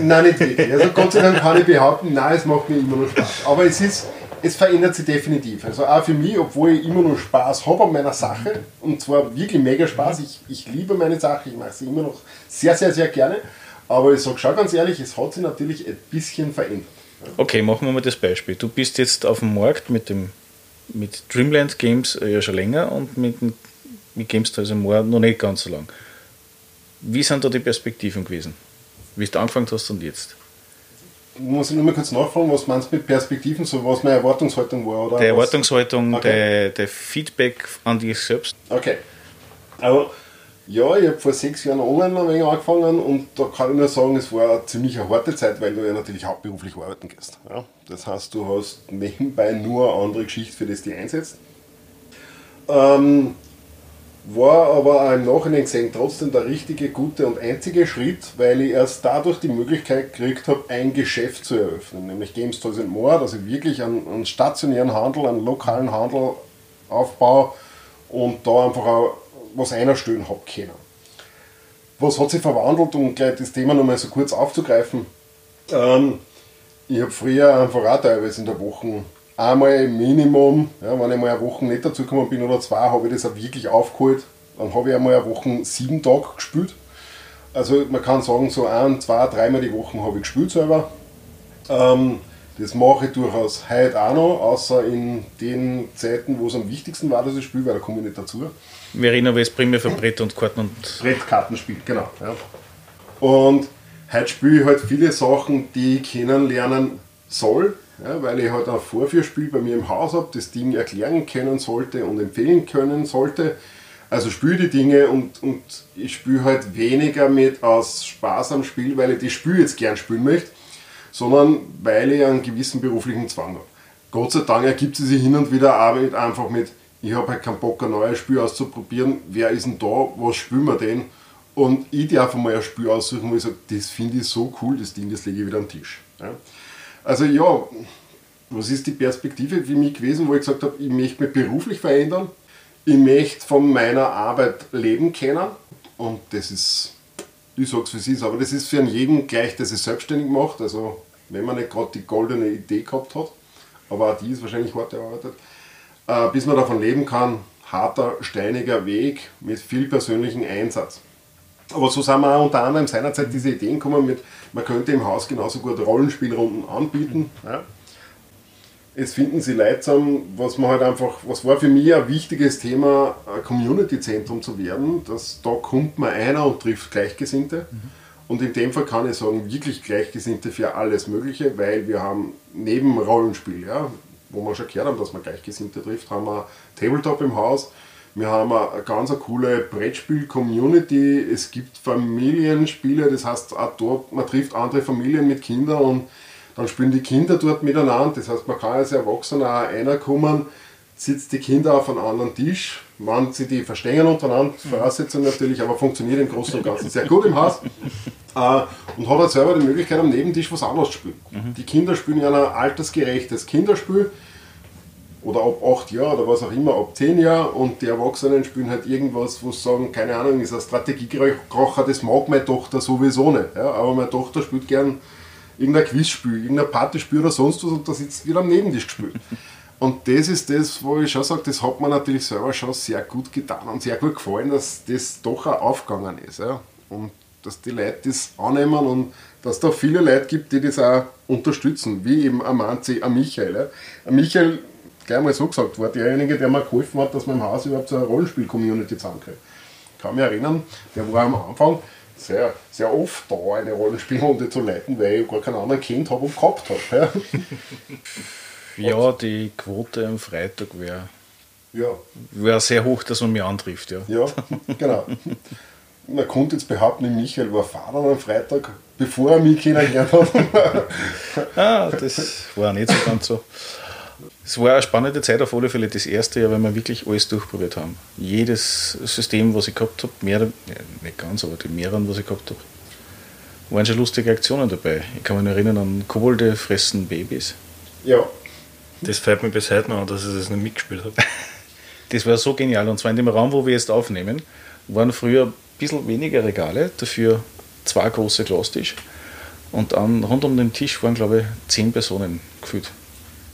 nein, nicht wirklich. Also Gott sei Dank kann ich behaupten, nein, es macht mir immer noch Spaß. Aber es ist, es verändert sich definitiv. Also auch für mich, obwohl ich immer noch Spaß habe an meiner Sache, und zwar wirklich mega Spaß, ich, ich liebe meine Sache, ich mache sie immer noch sehr, sehr, sehr gerne. Aber ich sage schon ganz ehrlich, es hat sich natürlich ein bisschen verändert. Okay, machen wir mal das Beispiel. Du bist jetzt auf dem Markt mit dem mit Dreamland Games ja schon länger und mit, mit Games also More noch nicht ganz so lang. Wie sind da die Perspektiven gewesen? Wie du angefangen hast und jetzt? Muss ich nur mal kurz nachfragen, was meinst du mit Perspektiven, so was meine Erwartungshaltung war? Oder der Erwartungshaltung, okay. der, der Feedback an dich selbst. Okay. Aber ja, ich habe vor sechs Jahren online ein wenig angefangen und da kann ich nur sagen, es war eine ziemlich harte Zeit, weil du ja natürlich hauptberuflich arbeiten gehst. Ja? Das heißt, du hast nebenbei nur eine andere Geschichte, für das du einsetzt. Ähm, war aber auch im Nachhinein gesehen trotzdem der richtige, gute und einzige Schritt, weil ich erst dadurch die Möglichkeit gekriegt habe, ein Geschäft zu eröffnen, nämlich Games Toys More, dass ich wirklich einen, einen stationären Handel, einen lokalen Handel aufbaue und da einfach auch was einstellen habe können. Was hat sich verwandelt, um gleich das Thema nochmal so kurz aufzugreifen? Ähm, ich habe früher einfach auch teilweise in der Woche einmal Minimum, ja, wenn ich mal eine Woche nicht dazu gekommen bin oder zwei, habe ich das auch wirklich aufgeholt. Dann habe ich einmal eine Woche sieben Tage gespielt. Also man kann sagen, so ein, zwei, dreimal die Woche habe ich gespielt selber. Ähm, das mache ich durchaus heute auch noch, außer in den Zeiten, wo es am wichtigsten war, dass ich spiele, weil da komme ich nicht dazu. Verena weiß primär für Brett und Karten und. Brettkarten spielt, genau. Ja. Und heute spiele ich halt viele Sachen, die ich kennenlernen soll, ja, weil ich halt ein Vorführspiel bei mir im Haus habe, das Ding erklären können sollte und empfehlen können sollte. Also spiele die Dinge und, und ich spiele halt weniger mit aus Spaß am Spiel, weil ich das Spiel jetzt gern spielen möchte, sondern weil ich einen gewissen beruflichen Zwang habe. Gott sei Dank ergibt sie sich hin und wieder Arbeit einfach mit, ich habe halt keinen Bock, ein neues Spiel auszuprobieren, wer ist denn da, was spielen wir denn? Und ich darf einmal ein Spiel aussuchen, wo ich sage, das finde ich so cool, das Ding, das lege ich wieder am Tisch. Ja. Also ja, was ist die Perspektive für mich gewesen, wo ich gesagt habe, ich möchte mich beruflich verändern, ich möchte von meiner Arbeit leben können und das ist, ich sage es wie es ist, aber das ist für jeden gleich, der sich selbstständig macht, also wenn man nicht gerade die goldene Idee gehabt hat, aber auch die ist wahrscheinlich hart erarbeitet, äh, bis man davon leben kann, harter, steiniger Weg mit viel persönlichem Einsatz. Aber so sind wir auch unter anderem seinerzeit diese Ideen gekommen mit, man könnte im Haus genauso gut Rollenspielrunden anbieten. Ja. Es finden sie leidsam, was man halt einfach, was war für mich ein wichtiges Thema, ein Community-Zentrum zu werden, dass da kommt man einer und trifft Gleichgesinnte. Mhm. Und in dem Fall kann ich sagen, wirklich Gleichgesinnte für alles Mögliche, weil wir haben neben Rollenspiel, ja, wo wir schon gehört haben, dass man Gleichgesinnte trifft, haben wir Tabletop im Haus, wir haben eine ganz eine coole Brettspiel-Community. Es gibt Familienspiele, das heißt, auch dort, man trifft andere Familien mit Kindern und dann spielen die Kinder dort miteinander. Das heißt, man kann als Erwachsener auch einer kommen, sitzt die Kinder auf einem anderen Tisch, man sie die verstehen untereinander, Voraussetzung natürlich, aber funktioniert im Großen und Ganzen sehr gut im Haus. Äh, und hat halt selber die Möglichkeit, am Nebentisch was anderes zu spielen. Mhm. Die Kinder spielen ja ein altersgerechtes Kinderspiel oder ab 8 Jahren oder was auch immer, ab 10 Jahren und die Erwachsenen spielen halt irgendwas, wo sie sagen, keine Ahnung, ist ein Strategiekrocher, das mag meine Tochter sowieso nicht. Ja? Aber meine Tochter spielt gern irgendein Quizspiel, irgendein Partyspiel oder sonst was und da sitzt wieder am Nebentisch gespielt. Und das ist das, wo ich schon sage, das hat mir natürlich selber schon sehr gut getan und sehr gut gefallen, dass das doch auch aufgegangen ist. Ja? Und dass die Leute das annehmen und dass da viele Leute gibt, die das auch unterstützen, wie eben Amanzi, ein Michael. Ja? Ein Michael gleich mal so gesagt war, derjenige, der mir geholfen hat, dass man im Haus überhaupt so eine Rollenspiel-Community zusammenkriegt. Ich kann mich erinnern, der war am Anfang sehr, sehr oft da, eine Rollenspielrunde zu leiten, weil ich gar keinen anderen Kind habe und gehabt habe. Ja. ja, die Quote am Freitag wäre ja. wär sehr hoch, dass man mich antrifft. Ja, ja genau. Man konnte jetzt behaupten, Michael war Vater am Freitag, bevor er mich kennengelernt hat. ah, das war nicht so ganz so. Es war eine spannende Zeit auf alle Fälle, das erste Jahr, weil wir wirklich alles durchprobiert haben. Jedes System, was ich gehabt habe, mehr, nicht ganz, aber die mehreren, was ich gehabt habe, waren schon lustige Aktionen dabei. Ich kann mich erinnern an Kobolde fressen Babys. Ja. Das fällt mir bis heute noch an, dass ich das nicht mitgespielt habe. das war so genial. Und zwar in dem Raum, wo wir jetzt aufnehmen, waren früher ein bisschen weniger Regale, dafür zwei große Glastisch. Und dann rund um den Tisch waren, glaube ich, zehn Personen gefühlt.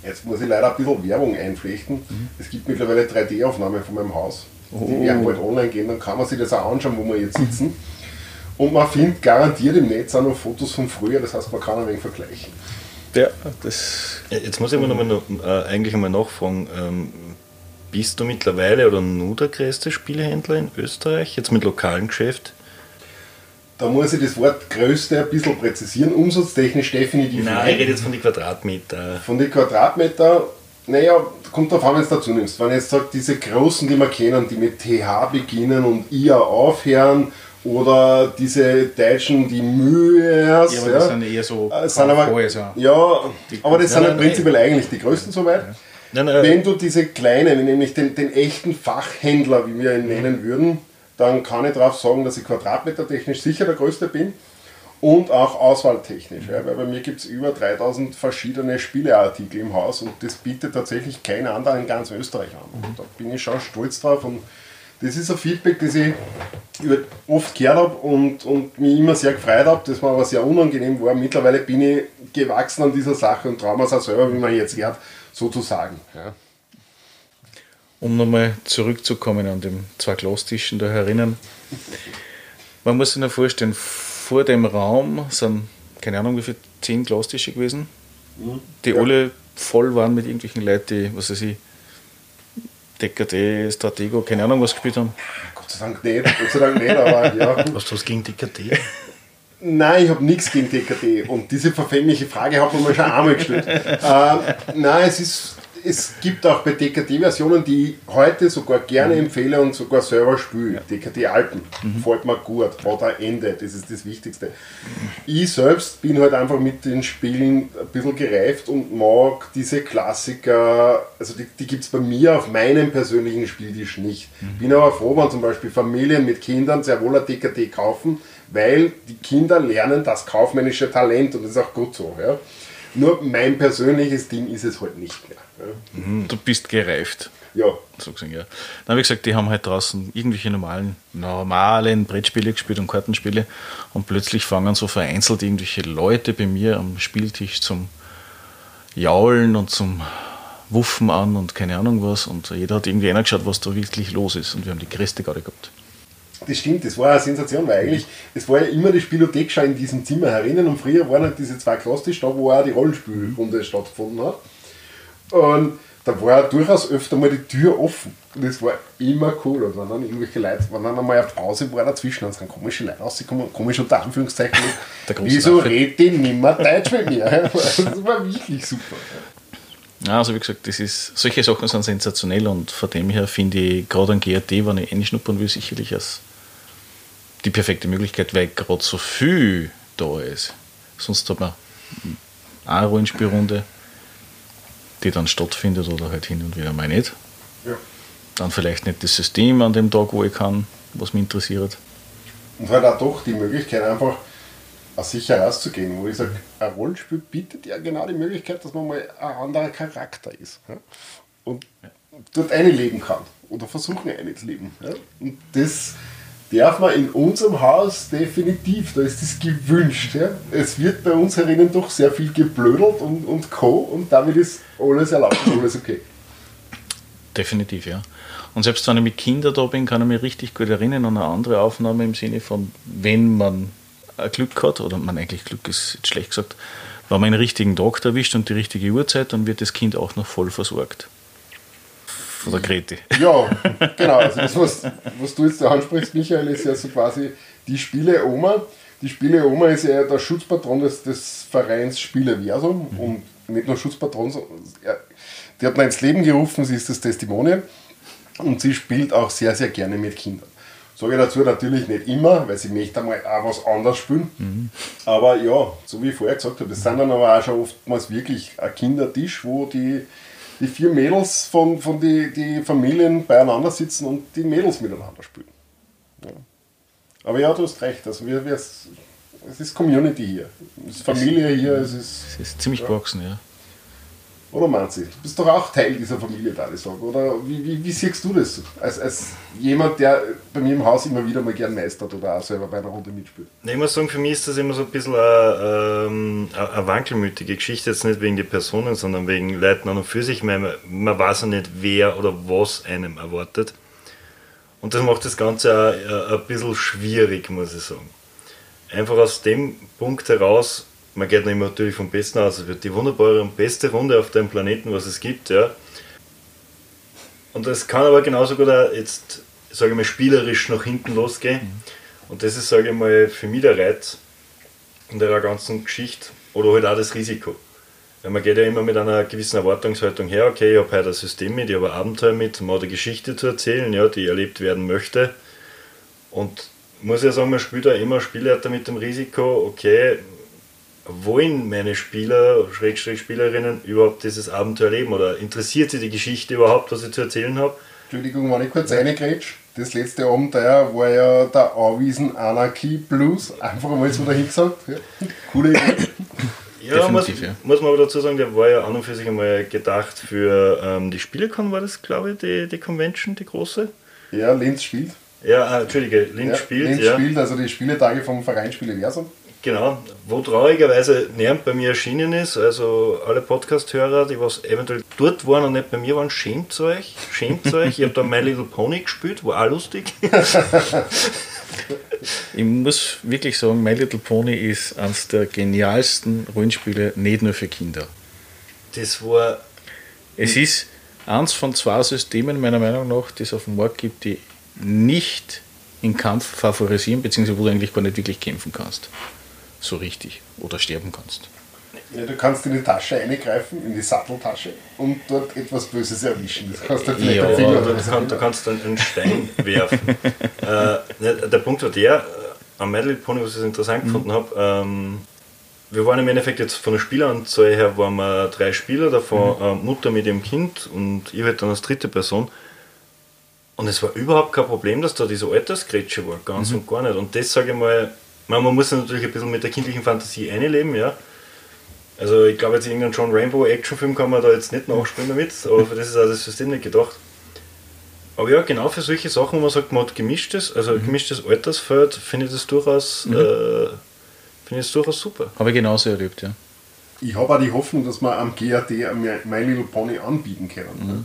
Jetzt muss ich leider ein bisschen Werbung einflechten. Mhm. Es gibt mittlerweile 3D-Aufnahmen von meinem Haus. Oh. Die werden bald online gehen, dann kann man sich das auch anschauen, wo wir jetzt sitzen. Und man findet garantiert im Netz auch noch Fotos von früher, das heißt, man kann ein wenig vergleichen. Ja, das. Jetzt muss ich aber noch mal, äh, eigentlich einmal nachfragen. Ähm, bist du mittlerweile oder nur der größte Spielhändler in Österreich, jetzt mit lokalen Geschäft? Da muss ich das Wort größte ein bisschen präzisieren. Umsatztechnisch definitiv. Nein, ich rede jetzt von den Quadratmeter. Von den Quadratmeter, naja, kommt darauf an, wenn du es dazu nimmst. Wenn ich jetzt sage, diese großen, die wir kennen, die mit TH beginnen und IA aufhören, oder diese Deutschen, die Mühe. Ja, aber ja, das sind eher so. Äh, sind aber, also. Ja, die, aber das sind ja prinzipiell eigentlich die größten soweit. Nein, nein, Wenn du diese kleinen, nämlich den, den echten Fachhändler, wie wir ihn nennen würden, dann kann ich darauf sagen, dass ich quadratmetertechnisch sicher der Größte bin und auch auswahltechnisch. Ja, weil bei mir gibt es über 3000 verschiedene Spieleartikel im Haus und das bietet tatsächlich kein anderer in ganz Österreich an. Und da bin ich schon stolz drauf und das ist ein Feedback, das ich oft gehört habe und, und mich immer sehr gefreut habe. Das war aber sehr unangenehm war. Mittlerweile bin ich gewachsen an dieser Sache und traue mir es auch selber, wie man jetzt hört, sozusagen. Ja. Um nochmal zurückzukommen an den zwei Glastischen da herinnen. Man muss sich noch vorstellen, vor dem Raum sind, keine Ahnung, wie viele, zehn Glastische gewesen, mhm. die ja. alle voll waren mit irgendwelchen Leuten, die, was weiß ich, DKD, Stratego, keine Ahnung, was gespielt haben. Gott sei Dank nicht, Gott sei Dank nicht, aber ja. Hast du was gegen DKD? Nein, ich habe nichts gegen DKD. Und diese verfängliche Frage hat man mir schon einmal gestellt. äh, nein, es ist es gibt auch bei DKD-Versionen, die ich heute sogar gerne mhm. empfehle und sogar selber spiele. Ja. DKD Alpen. Mhm. Fällt mir gut. Ein Ende. Das ist das Wichtigste. Ich selbst bin halt einfach mit den Spielen ein bisschen gereift und mag diese Klassiker, also die, die gibt es bei mir auf meinem persönlichen Spieltisch nicht. Mhm. Bin aber froh, wenn zum Beispiel Familien mit Kindern sehr wohl ein DKD kaufen, weil die Kinder lernen das kaufmännische Talent und das ist auch gut so. Ja. Nur mein persönliches Ding ist es halt nicht mehr. Mhm. Du bist gereift. Ja. So gesehen, ja. Dann habe ich gesagt, die haben halt draußen irgendwelche normalen, normalen Brettspiele gespielt und Kartenspiele und plötzlich fangen so vereinzelt irgendwelche Leute bei mir am Spieltisch zum Jaulen und zum Wuffen an und keine Ahnung was und jeder hat irgendwie reingeschaut, was da wirklich los ist und wir haben die Gräste gerade gehabt. Das stimmt, das war eine Sensation, weil eigentlich, es war ja immer die Spielothek schon in diesem Zimmer herinnen und früher waren halt diese zwei Klassisch da, wo auch die Rollenspielrunde stattgefunden hat. Und da war durchaus öfter mal die Tür offen. Und das war immer cool. Und wenn dann irgendwelche Leute, wenn dann einmal auf Pause war dazwischen, dann sind komische Leute rausgekommen, komisch unter Anführungszeichen. Wieso redet die nimmer Deutsch mit mir? Das war wirklich super. Ja, also wie gesagt, das ist, solche Sachen sind sensationell und von dem her finde ich gerade ein GRT, wenn ich einschnuppern will, sicherlich als die perfekte Möglichkeit, weil gerade so viel da ist. Sonst hat man eine Rollenspielrunde, die dann stattfindet oder halt hin und wieder mal nicht. Ja. Dann vielleicht nicht das System an dem Tag, wo ich kann, was mich interessiert. Und halt auch doch die Möglichkeit, einfach aus sich herauszugehen, wo ich sage, ein Rollenspiel bietet ja genau die Möglichkeit, dass man mal ein anderer Charakter ist. Ja? Und dort eine leben kann. Oder versuchen eine zu leben. Ja? Und das darf man in unserem Haus definitiv, da ist das gewünscht. Ja? Es wird bei uns herinnen doch sehr viel geblödelt und, und co. und damit ist alles erlaubt, alles okay. Definitiv, ja. Und selbst wenn ich mit Kindern da bin, kann ich mich richtig gut erinnern an eine andere Aufnahme im Sinne von, wenn man Glück hat, oder man eigentlich Glück ist jetzt schlecht gesagt, wenn man einen richtigen Tag erwischt und die richtige Uhrzeit, dann wird das Kind auch noch voll versorgt von der Grete. Ja, genau. Also das, was, was du jetzt da ansprichst, Michael, ist ja so quasi die Spiele-Oma. Die Spiele-Oma ist ja der Schutzpatron des, des Vereins Spieleversum mhm. und nicht nur Schutzpatron, ja, die hat man ins Leben gerufen, sie ist das Testimonial und sie spielt auch sehr, sehr gerne mit Kindern. Sage ich dazu natürlich nicht immer, weil sie möchte einmal auch was anderes spielen. Mhm. Aber ja, so wie ich vorher gesagt habe, das sind dann aber auch schon oftmals wirklich ein Kindertisch, wo die die vier Mädels von, von die, die Familien beieinander sitzen und die Mädels miteinander spielen. Ja. Aber ja, du hast recht. Also wir, wir, es ist Community hier. Es ist Familie hier. Es ist, es ist ziemlich ja. gewachsen, ja. Oder Manzi? Du bist doch auch Teil dieser Familie, da ich sage. Oder wie, wie, wie siehst du das? Als, als jemand, der bei mir im Haus immer wieder mal gern meistert oder auch selber bei einer Runde mitspielt. Ich muss sagen, für mich ist das immer so ein bisschen eine, ähm, eine wankelmütige Geschichte. Jetzt nicht wegen der Personen, sondern wegen Leuten an und für sich. Man, man weiß ja nicht, wer oder was einem erwartet. Und das macht das Ganze auch ein bisschen schwierig, muss ich sagen. Einfach aus dem Punkt heraus, man geht immer natürlich vom Besten aus. Es wird die wunderbare und beste Runde auf dem Planeten, was es gibt, ja. Und das kann aber genauso gut auch jetzt, sage ich mal, spielerisch nach hinten losgehen. Mhm. Und das ist, sage ich mal, für mich der Reiz in der ganzen Geschichte oder halt auch das Risiko. Weil man geht ja immer mit einer gewissen Erwartungshaltung her, okay, ich habe heute ein System mit, ich habe ein Abenteuer mit, man hat eine Geschichte zu erzählen, ja, die erlebt werden möchte. Und muss ja sagen, man spielt da immer Spielleiter mit dem Risiko, okay, wollen meine Spieler, Schrägstrich Spielerinnen, überhaupt dieses Abenteuer erleben oder interessiert sie die Geschichte überhaupt, was ich zu erzählen habe? Entschuldigung, wenn ich kurz reingrätsch. Das letzte Abenteuer war ja der Anwiesen Anarchy Blues. Einfach mal so dahin gesagt. Ja. Coole Idee. Ja, muss, ja. muss man aber dazu sagen, der war ja an und für sich einmal gedacht für ähm, die Spielecon, war das, glaube ich, die, die Convention, die große? Ja, Linz spielt. Ja, ah, Entschuldige, Linz ja, spielt. Linz ja. spielt, also die Spieletage vom Verein Spieleversum. Genau, wo traurigerweise niemand bei mir erschienen ist, also alle Podcast-Hörer, die was eventuell dort waren und nicht bei mir waren, schämt euch, schämt euch. Ich habe da My Little Pony gespielt, war auch lustig. ich muss wirklich sagen, My Little Pony ist eines der genialsten Rollenspiele, nicht nur für Kinder. Das war. Es ist eins von zwei Systemen, meiner Meinung nach, die es auf dem Markt gibt, die nicht in Kampf favorisieren, beziehungsweise wo du eigentlich gar nicht wirklich kämpfen kannst so richtig oder sterben kannst. Ja, du kannst in die Tasche eingreifen, in die Satteltasche und dort etwas Böses erwischen. Das kannst du vielleicht ja, Finger oder du, kann, du kannst dann einen Stein werfen. äh, der Punkt war der, äh, am Medley Pony, was ich interessant mhm. gefunden habe, ähm, wir waren im Endeffekt jetzt von der Spieleranzahl her waren wir drei Spieler, davon mhm. äh, Mutter mit ihrem Kind und ich halt dann als dritte Person. Und es war überhaupt kein Problem, dass da diese Altersgrätsche war, ganz mhm. und gar nicht. Und das sage ich mal, man, man muss natürlich ein bisschen mit der kindlichen Fantasie einleben, ja. Also ich glaube jetzt irgendeinen John Rainbow Actionfilm kann man da jetzt nicht nachspielen damit, aber für das ist auch das System nicht gedacht. Aber ja, genau für solche Sachen, wo man sagt, man hat gemischtes, also mhm. gemischtes Altersfeld, finde ich das durchaus, mhm. äh, finde ich das durchaus super. Habe ich genauso erlebt, ja. Ich habe auch die Hoffnung, dass man am GAD My Little Pony anbieten können. Mhm.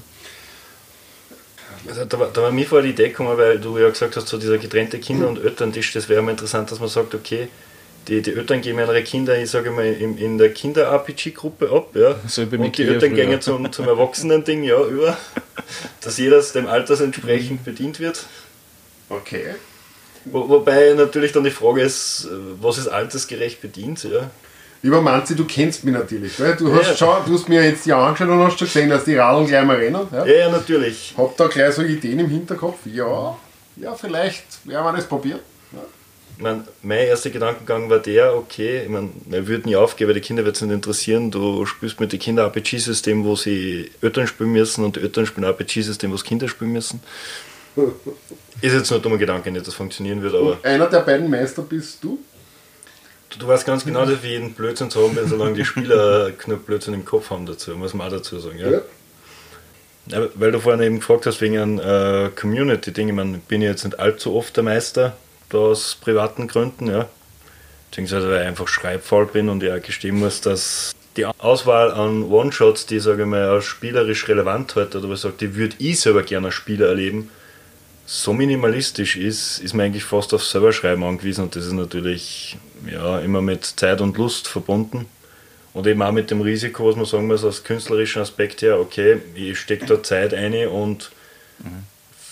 Also da, war, da war mir vor die Idee gekommen, weil du ja gesagt hast, so dieser getrennte Kinder- und Elterntisch, das wäre mal interessant, dass man sagt, okay, die, die Eltern geben ihre Kinder, ich sage mal, in, in der Kinder-RPG-Gruppe ab, ja. So und die Eltern gehen zum, zum Erwachsenen-Ding, ja, über, dass jeder dem Alters entsprechend bedient wird. Okay. Wo, wobei natürlich dann die Frage ist, was ist altersgerecht bedient, ja. Lieber Manzi, du kennst mich natürlich. Gell? Du, hast ja. schon, du hast mir jetzt die angeschaut und hast schon gesehen, dass die Radeln gleich mal rennen. Ja, ja, ja natürlich. Hab da gleich so Ideen im Hinterkopf. Ja, ja vielleicht werden wir das probieren. Ja. Mein, mein erster Gedankengang war der, okay, ich meine, wir würden nie aufgeben, die Kinder wird es nicht interessieren. Du spielst mit den Kindern RPG-System, wo sie Eltern spielen müssen und die Eltern spielen RPG-System, wo sie Kinder spielen müssen. Ist jetzt nur ein dummer Gedanke, nicht, dass das funktionieren wird, aber. Und einer der beiden Meister bist du? Du, du weißt ganz genau, dass wir jeden Blödsinn zu haben, solange die Spieler genug Blödsinn im Kopf haben dazu, muss man auch dazu sagen. Ja? ja. ja weil du vorhin eben gefragt hast, wegen einem äh, Community-Ding, ich meine, bin ich jetzt nicht allzu oft der Meister, da aus privaten Gründen, ja. Beziehungsweise weil ich einfach schreibfaul bin und ja gestehen muss, dass die Auswahl an One-Shots, die, sage ich mal, spielerisch relevant heute, oder was sagt, die würde ich selber gerne als Spieler erleben, so minimalistisch ist, ist man eigentlich fast auf Serverschreiben angewiesen und das ist natürlich ja, immer mit Zeit und Lust verbunden. Und eben auch mit dem Risiko, was man sagen muss, aus künstlerischen Aspekt her, okay, ich stecke da Zeit ein und mhm.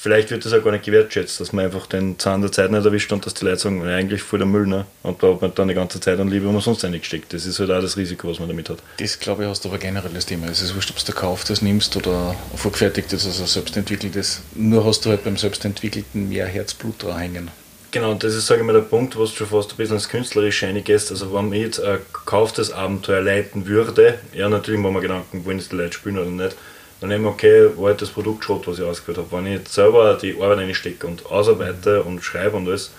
Vielleicht wird das auch gar nicht gewertschätzt, dass man einfach den Zahn der Zeit nicht erwischt und dass die Leute sagen, eigentlich voll der Müll, ne? Und da hat man dann die ganze Zeit und Liebe umsonst eingesteckt. Das ist halt auch das Risiko, was man damit hat. Das glaube ich hast du aber generell das Thema. Es ist wurscht, ob du gekauftes nimmst oder vorgefertigtes, also selbstentwickeltes. Nur hast du halt beim selbstentwickelten mehr Herzblut dran hängen. Genau, das ist, sage ich mal, der Punkt, was du schon fast ein bisschen ins Künstlerische eingehst. Also, wenn man jetzt ein gekauftes Abenteuer leiten würde, ja, natürlich machen wir Gedanken, wollen das die Leute spielen oder nicht, dann nehmen wir, okay, war halt das Produkt Schrott, was ich ausgewählt habe. Wenn ich jetzt selber die Arbeit reinstecke und ausarbeite und schreibe und alles,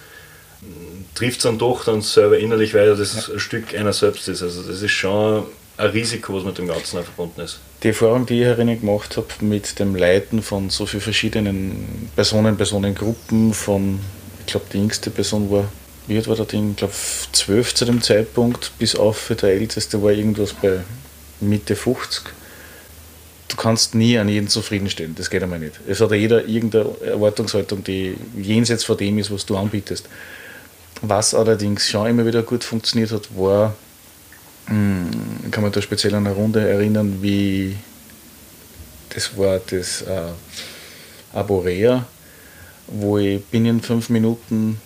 trifft es dann doch dann selber innerlich, weil das ja. ein Stück einer selbst ist. Also, das ist schon ein Risiko, was mit dem Ganzen auch verbunden ist. Die Erfahrung, die ich herinnen gemacht habe mit dem Leiten von so vielen verschiedenen Personen, Personengruppen, von ich glaube, die jüngste Person war, wie alt war der Ding? Ich glaube, zwölf zu dem Zeitpunkt, bis auf für der Älteste war irgendwas bei Mitte 50. Du kannst nie an jeden zufriedenstellen, das geht einmal nicht. Es hat ja jeder irgendeine Erwartungshaltung, die jenseits von dem ist, was du anbietest. Was allerdings schon immer wieder gut funktioniert hat, war Hm, kann mich da speziell an eine Runde erinnern, wie das war das äh, Aborea, wo ich binnen fünf Minuten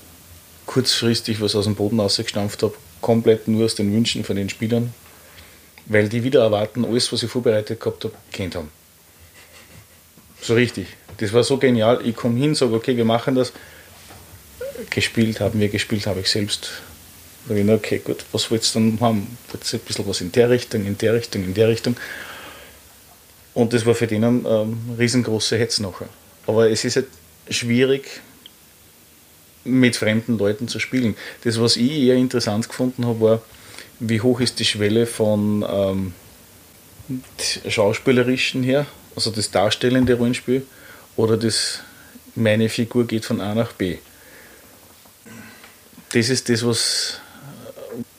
kurzfristig was aus dem Boden rausgestampft habe, komplett nur aus den Wünschen von den Spielern, weil die wieder erwarten, alles, was ich vorbereitet gehabt habe, kennt haben. So richtig. Das war so genial. Ich komme hin, sage, okay, wir machen das. Gespielt haben wir gespielt, habe ich selbst. Da ich, okay, gut, was willst du dann haben? Willst du ein bisschen was in der Richtung, in der Richtung, in der Richtung? Und das war für denen ähm, riesengroße Hetz nachher. Aber es ist halt schwierig, mit fremden Leuten zu spielen. Das, was ich eher interessant gefunden habe, war, wie hoch ist die Schwelle von ähm, schauspielerischen her, also das darstellende Rollenspiel, oder das meine Figur geht von A nach B. Das ist das, was,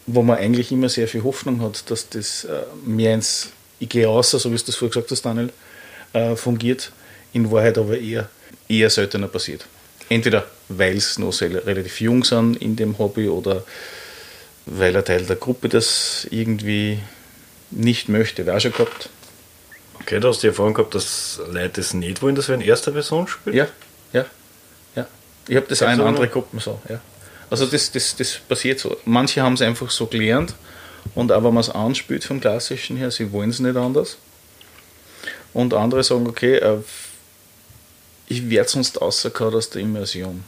wo man eigentlich immer sehr viel Hoffnung hat, dass das äh, mehr ins Ich gehe raus, so wie du das vorher gesagt hast, Daniel, äh, fungiert, in Wahrheit aber eher, eher seltener passiert. Entweder weil sie noch sehr, relativ jung sind in dem Hobby oder weil ein Teil der Gruppe das irgendwie nicht möchte. Wäre schon gehabt. Okay, du hast die Erfahrung gehabt, dass Leute es nicht wollen, dass wir in erster Person spielen? Ja, ja, ja. Ich habe das auch in anderen Gruppen so, ja. Also das, das, das passiert so. Manche haben es einfach so gelernt und auch wenn man es anspielt vom Klassischen her, sie wollen es nicht anders. Und andere sagen, okay, äh, ich werde sonst rausgehauen aus der Immersion.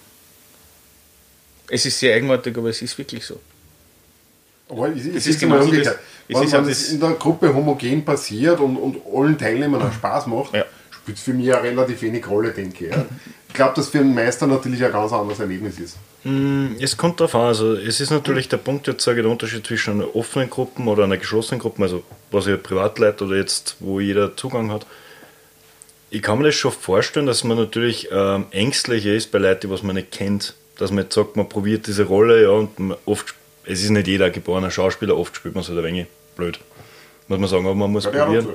Es ist sehr eigenartig, aber es ist wirklich so. Aber es, es ist, ist genau umgekehrt. Wenn, wenn es in der Gruppe homogen passiert und, und allen Teilnehmern auch Spaß macht, ja. spielt es für mich ja relativ wenig Rolle, denke ich. Ich glaube, dass für einen Meister natürlich ein ganz anderes Erlebnis ist. Mm, es kommt darauf an, also es ist natürlich der Punkt, jetzt sage ich, der Unterschied zwischen einer offenen Gruppe oder einer geschlossenen Gruppe, also was ich Privatleute oder jetzt, wo jeder Zugang hat. Ich kann mir das schon vorstellen, dass man natürlich ähm, ängstlicher ist bei Leuten, die was man nicht kennt. Dass man jetzt sagt, man probiert diese Rolle, ja, und oft es ist nicht jeder geborener Schauspieler, oft spielt man es halt ein wenig blöd. Muss man sagen, aber man muss ja, probieren.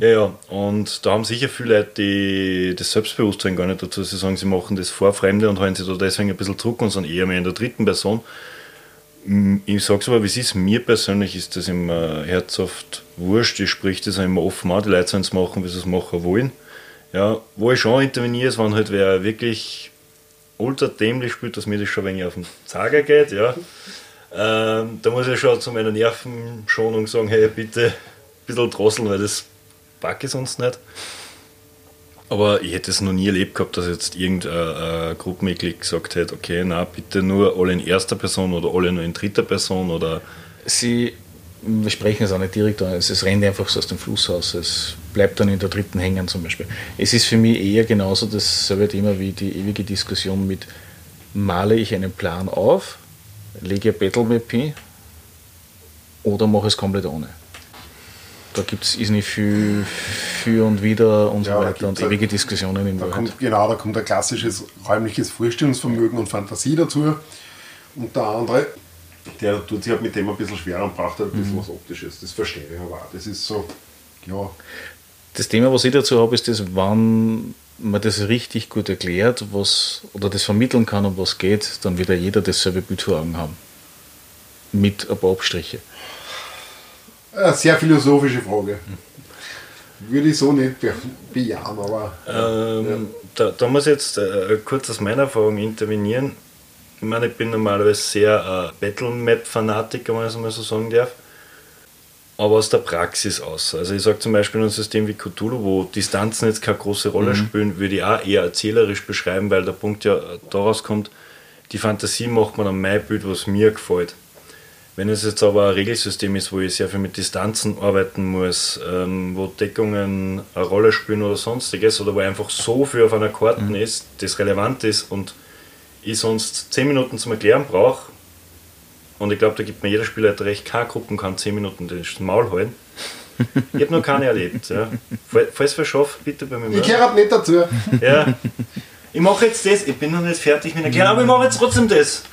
Ja, ja. Und da haben sicher viele Leute die, das Selbstbewusstsein gar nicht dazu. Sie sagen, sie machen das vor Fremde und halten sich da deswegen ein bisschen zurück und sind eher mehr in der dritten Person. Ich sage es aber, wie es ist, mir persönlich ist das immer herzhaft wurscht. Ich sprich das auch immer offen an, die Leute sollen es machen, wie sie es machen wollen. Ja, wo ich schon interveniere, ist, wenn halt wer wirklich ultra dämlich spielt, dass mir das schon ein wenig auf den Zager geht. Ja. Ähm, da muss ich schon zu meiner Nervenschonung sagen, hey, bitte ein bisschen drosseln, weil das packe ich sonst nicht. Aber ich hätte es noch nie erlebt gehabt, dass jetzt irgendein Gruppenmitglied gesagt hätte, okay, na bitte nur alle in erster Person oder alle nur in dritter Person oder. Sie, wir sprechen es auch nicht direkt an, es rennt einfach so aus dem Fluss aus, es bleibt dann in der dritten hängen zum Beispiel. Es ist für mich eher genauso dasselbe Thema wie die ewige Diskussion mit, male ich einen Plan auf lege Battle Map hin oder mache es komplett ohne. Da gibt es nicht viel für und wieder und ja, so weiter und ewige Diskussionen in da kommt, Genau, da kommt ein klassisches räumliches Vorstellungsvermögen und Fantasie dazu. Und der andere, der tut sich halt mit dem ein bisschen schwerer und braucht halt ein bisschen mhm. was Optisches. Das verstehe ich aber auch. Das ist so, ja. Das Thema, was ich dazu habe, ist das, wann man das richtig gut erklärt, was oder das vermitteln kann, um was geht, dann wird ja jeder dasselbe Bild vor Augen haben. Mit ein paar Abstriche. Eine sehr philosophische Frage. Würde ich so nicht bejahen, aber. Ähm, ja. da, da, muss ich jetzt äh, kurz aus meiner Erfahrung intervenieren. Ich meine, ich bin normalerweise sehr äh, Battle-Map-Fanatiker, wenn ich es mal so sagen darf aber aus der Praxis aus. Also ich sage zum Beispiel ein System wie Cthulhu, wo Distanzen jetzt keine große Rolle mhm. spielen, würde ich auch eher erzählerisch beschreiben, weil der Punkt ja daraus kommt, die Fantasie macht man an mein Bild, was mir gefällt. Wenn es jetzt aber ein Regelsystem ist, wo ich sehr viel mit Distanzen arbeiten muss, ähm, wo Deckungen eine Rolle spielen oder sonstiges, oder wo einfach so viel auf einer Karte mhm. ist, das relevant ist und ich sonst 10 Minuten zum Erklären brauche, und ich glaube, da gibt mir jeder Spieler recht, keine Gruppen kann 10 Minuten das Maul halten. Ich habe noch keine erlebt. Ja. Falls verschafft, bitte bei mir. Ich gehöre nicht dazu. Ja. Ich mache jetzt das, ich bin noch nicht fertig mit Erklären, aber ich mache jetzt trotzdem das.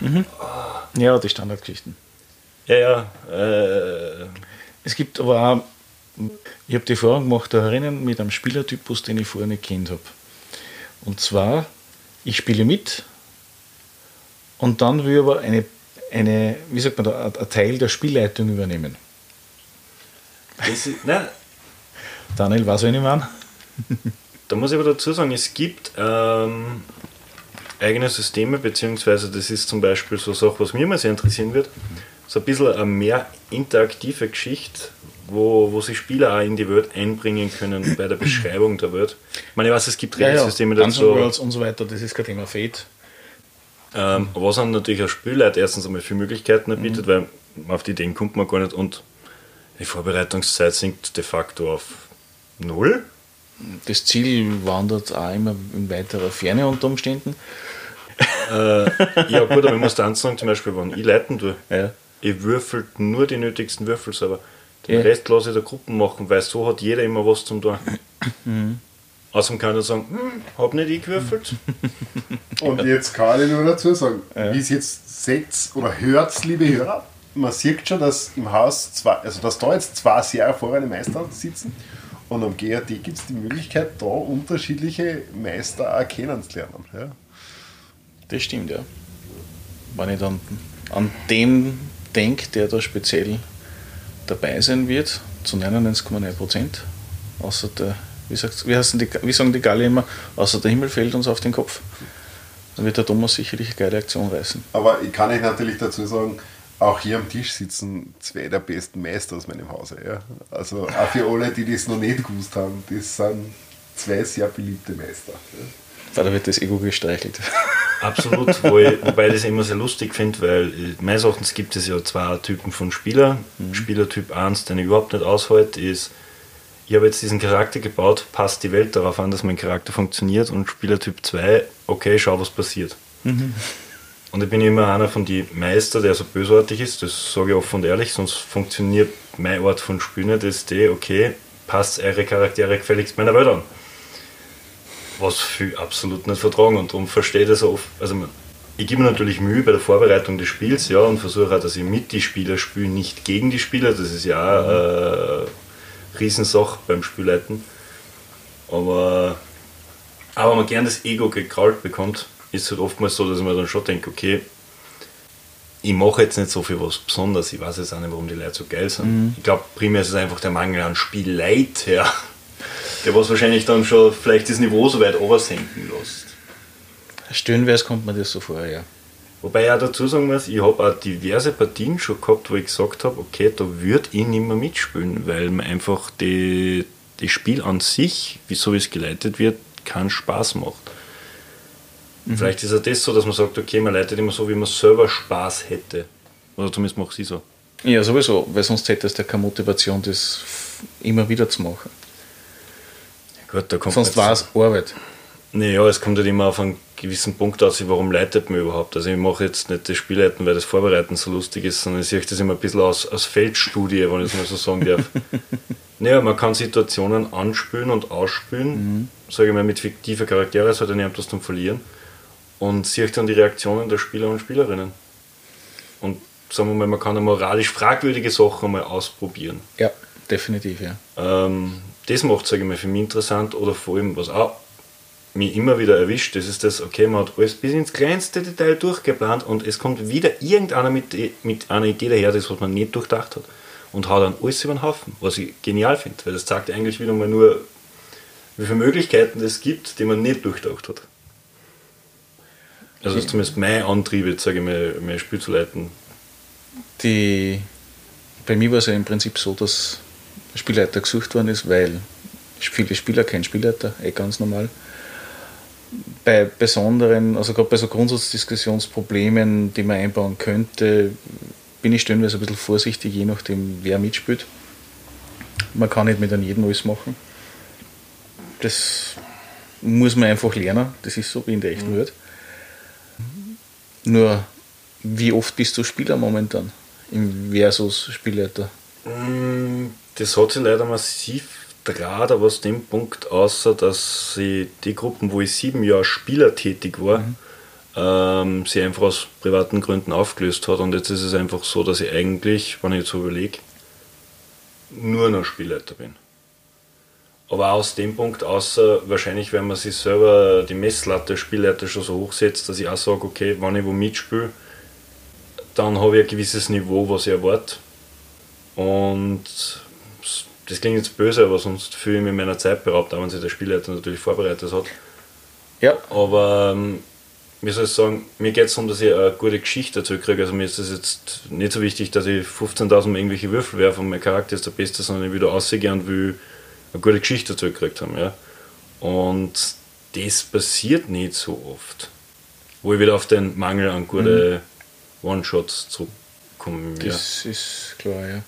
Mhm. Ja, die Standardgeschichten. Ja, ja. Äh. Es gibt aber auch, ich habe die Erfahrung gemacht, da erinnern mit einem Spielertypus, den ich vorher nicht kennt habe. Und zwar, ich spiele mit und dann will aber eine eine, wie sagt man da, ein Teil der Spielleitung übernehmen. Ist, nein, Daniel, was wenn ich meine? Da muss ich aber dazu sagen, es gibt ähm, eigene Systeme, beziehungsweise das ist zum Beispiel so eine Sache, was mir immer sehr interessieren wird, so ein bisschen eine mehr interaktive Geschichte, wo, wo sich Spieler auch in die Welt einbringen können bei der Beschreibung der Welt. Ich meine, ich weiß, es gibt Regelsysteme Dungeon dazu, Worlds und so weiter, das ist kein Thema Fate. Ähm, was dann natürlich als Spielleiter erstens einmal viele Möglichkeiten bietet, weil auf die Ideen kommt man gar nicht und die Vorbereitungszeit sinkt de facto auf null. Das Ziel wandert auch immer in weiterer Ferne unter Umständen. Ja gut, aber ich muss dann sagen, zum Beispiel, wenn ich leiten tue, Ja. ich würfel nur die nötigsten Würfel selber. Den Ja. Rest lasse ich der Gruppen machen, weil so hat jeder immer was zum tun. Außerdem kann er sagen, hm, hab nicht ich gewürfelt. Und jetzt kann ich nur dazu sagen, wie es jetzt seht oder hört, liebe Hörer, man sieht schon, dass im Haus zwei, also dass da jetzt zwei sehr erfahrene Meister sitzen und am GRT gibt es die Möglichkeit, da unterschiedliche Meister auch kennenzulernen. Ja. Das stimmt, ja. Wenn ich dann an den denke, der da speziell dabei sein wird, zu 99,9 Prozent, außer der, wie, sagt's, wie, die, wie sagen die Galle immer, außer der Himmel fällt uns auf den Kopf, dann wird der Thomas sicherlich eine geile Aktion reißen. Aber ich kann euch natürlich dazu sagen, auch hier am Tisch sitzen zwei der besten Meister aus meinem Hause. Ja. Also auch für alle, die das noch nicht gewusst haben, das sind zwei sehr beliebte Meister. Ja. Da wird das Ego gestreichelt. Absolut, wo ich, wobei ich das immer sehr lustig finde, weil äh, meines Erachtens gibt es ja zwei Typen von Spieler. Spielertyp 1, den ich überhaupt nicht aushalte, ist, ich habe jetzt diesen Charakter gebaut, passt die Welt darauf an, dass mein Charakter funktioniert und Spielertyp 2, okay, schau, was passiert. Und ich bin immer einer von den Meister, der so bösartig ist, das sage ich offen und ehrlich, sonst funktioniert mein Art von Spielen nicht, das ist die, okay, passt eure Charaktere gefälligst meiner Welt an was viel absolut nicht vertragen und darum verstehe ich das oft. Also ich gebe mir natürlich Mühe bei der Vorbereitung des Spiels, ja, und versuche auch, dass ich mit die Spieler spiele, nicht gegen die Spieler. Das ist ja auch eine Riesensache beim Spielleiten. Aber, aber wenn man gern das Ego gekrallt bekommt, ist es halt oftmals so, dass mir dann schon denke, okay, ich mache jetzt nicht so viel was Besonderes, ich weiß jetzt auch nicht, warum die Leute so geil sind. Ich glaube, primär ist es einfach der Mangel an Spielleit, ja. Der was wahrscheinlich dann schon vielleicht das Niveau so weit oversenken lässt. Stöhnwärts kommt mir das so vor, ja. Wobei ich auch dazu sagen muss, ich habe auch diverse Partien schon gehabt, wo ich gesagt habe, okay, da würde ich nicht mehr mitspielen, weil mir einfach die, das Spiel an sich, wie so wie es geleitet wird, keinen Spaß macht. Vielleicht ist auch das so, dass man sagt, okay, man leitet immer so, wie man selber Spaß hätte. Oder zumindest mache ich so. Ja, sowieso, weil sonst hättest du ja keine Motivation, das immer wieder zu machen. Gut, da kommt Sonst man war es Arbeit. Naja, es kommt halt immer auf einen gewissen Punkt aus, warum leitet man überhaupt. Also ich mache jetzt nicht das Spielleiten, weil das Vorbereiten so lustig ist, sondern ich sehe das immer ein bisschen aus, aus Feldstudie, wenn ich es mal so sagen darf. naja, man kann Situationen anspülen und ausspülen, sage ich mal, mit fiktiven Charakteren, es hat ja nicht etwas zum Verlieren. Und sieht dann die Reaktionen der Spieler und Spielerinnen. Und sagen wir mal, man kann eine moralisch fragwürdige Sachen mal ausprobieren. Ja, definitiv, ja. Ähm, das macht, sage ich mal, für mich interessant oder vor allem, was auch mich immer wieder erwischt, das ist das, okay, man hat alles bis ins kleinste Detail durchgeplant und es kommt wieder irgendeiner mit, mit einer Idee daher, das was man nicht durchdacht hat und haut dann alles über den Haufen, was ich genial finde, weil das zeigt eigentlich wieder mal nur, wie viele Möglichkeiten es gibt, die man nicht durchdacht hat. Also das ist zumindest mein Antrieb, jetzt sage ich mal, mein Spiel zu leiten. Die, bei mir war es ja im Prinzip so, dass Spielleiter gesucht worden ist, weil viele Spieler kein Spielleiter, eh ganz normal. Bei besonderen, also gerade bei so Grundsatzdiskussionsproblemen, die man einbauen könnte, bin ich stellenweise ein bisschen vorsichtig, je nachdem, wer mitspielt. Man kann nicht mit an jedem alles machen. Das muss man einfach lernen, das ist so wie in der echten Welt. Nur, wie oft bist du Spieler momentan im Versus Spielleiter? Mm, Das hat sich leider massiv draht, aber aus dem Punkt außer, dass sie die Gruppen, wo ich sieben Jahre Spieler tätig war, ähm, sie einfach aus privaten Gründen aufgelöst hat. Und jetzt ist es einfach so, dass ich eigentlich, wenn ich jetzt so überlege, nur noch Spielleiter bin. Aber auch aus dem Punkt, außer wahrscheinlich, wenn man sich selber die Messlatte Spielleiter schon so hochsetzt, dass ich auch sage, okay, wenn ich wo mitspiele, dann habe ich ein gewisses Niveau, was ich erwarte. Und das klingt jetzt böse, aber sonst fühle ich mich meiner Zeit beraubt, auch wenn sich der Spielleiter natürlich vorbereitet hat. Ja. Aber ähm, wie soll ich sagen, mir geht es darum, dass ich eine gute Geschichte dazu kriege. Also mir ist es jetzt nicht so wichtig, dass ich 15.000 Mal irgendwelche Würfel werfe und mein Charakter ist der Beste, sondern ich will da rausgehen und will eine gute Geschichte dazu gekriegt haben. Ja? Und das passiert nicht so oft. Wo ich wieder auf den Mangel an guten mhm. One-Shots zurückkomme. Ja. Das ist klar, ja.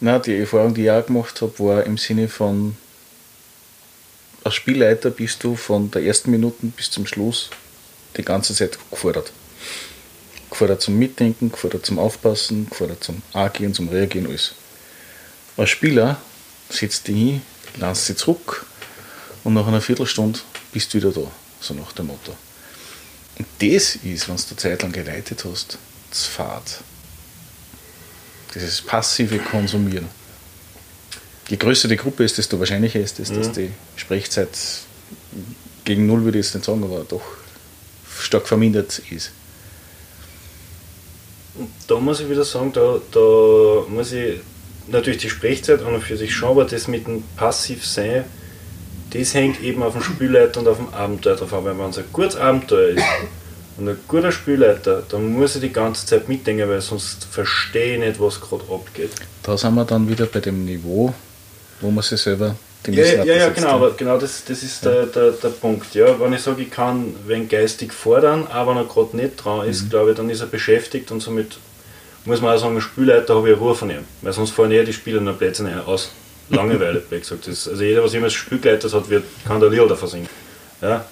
Na, die Erfahrung, die ich auch gemacht habe, war im Sinne von als Spielleiter bist du von der ersten Minute bis zum Schluss die ganze Zeit gefordert. Gefordert zum Mitdenken, gefordert zum Aufpassen, gefordert zum Agieren, zum Reagieren, alles. Als Spieler setzt dich hin, lernst sie zurück und nach einer Viertelstunde bist du wieder da, so nach dem Motto. Und das ist, wenn du eine Zeit lang geleitet hast, das Fahrt. Dieses passive Konsumieren. Je größer die Gruppe ist, desto wahrscheinlicher ist es, dass mhm. die Sprechzeit gegen Null würde ich jetzt nicht sagen, aber doch stark vermindert ist. Da muss ich wieder sagen, da, da muss ich natürlich die Sprechzeit an und für sich schauen, aber das mit dem Passivsein, das hängt eben auf dem Spielleiter und auf dem Abenteuer drauf an. Wenn es ein gutes Abenteuer ist und ein guter Spielleiter, dann muss ich die ganze Zeit mitdenken, weil sonst verstehe ich nicht, was gerade abgeht. Da sind wir dann wieder bei dem Niveau, wo man sich selber ja, ja, ja, genau, aber genau das, das ist ja. der, der, der Punkt. Ja, wenn ich sage, ich kann wenn geistig fordern, aber wenn er gerade nicht dran ist, mhm. glaube ich, dann ist er beschäftigt und somit muss man auch sagen, ein Spielleiter habe ich Ruhe von ihm. Weil sonst fallen eher die Spieler nur Plätze rein, aus Langeweile, wie gesagt. Das, also jeder, was immer als Spielleiter hat, wird, kann der Lieder davon singen. Ja?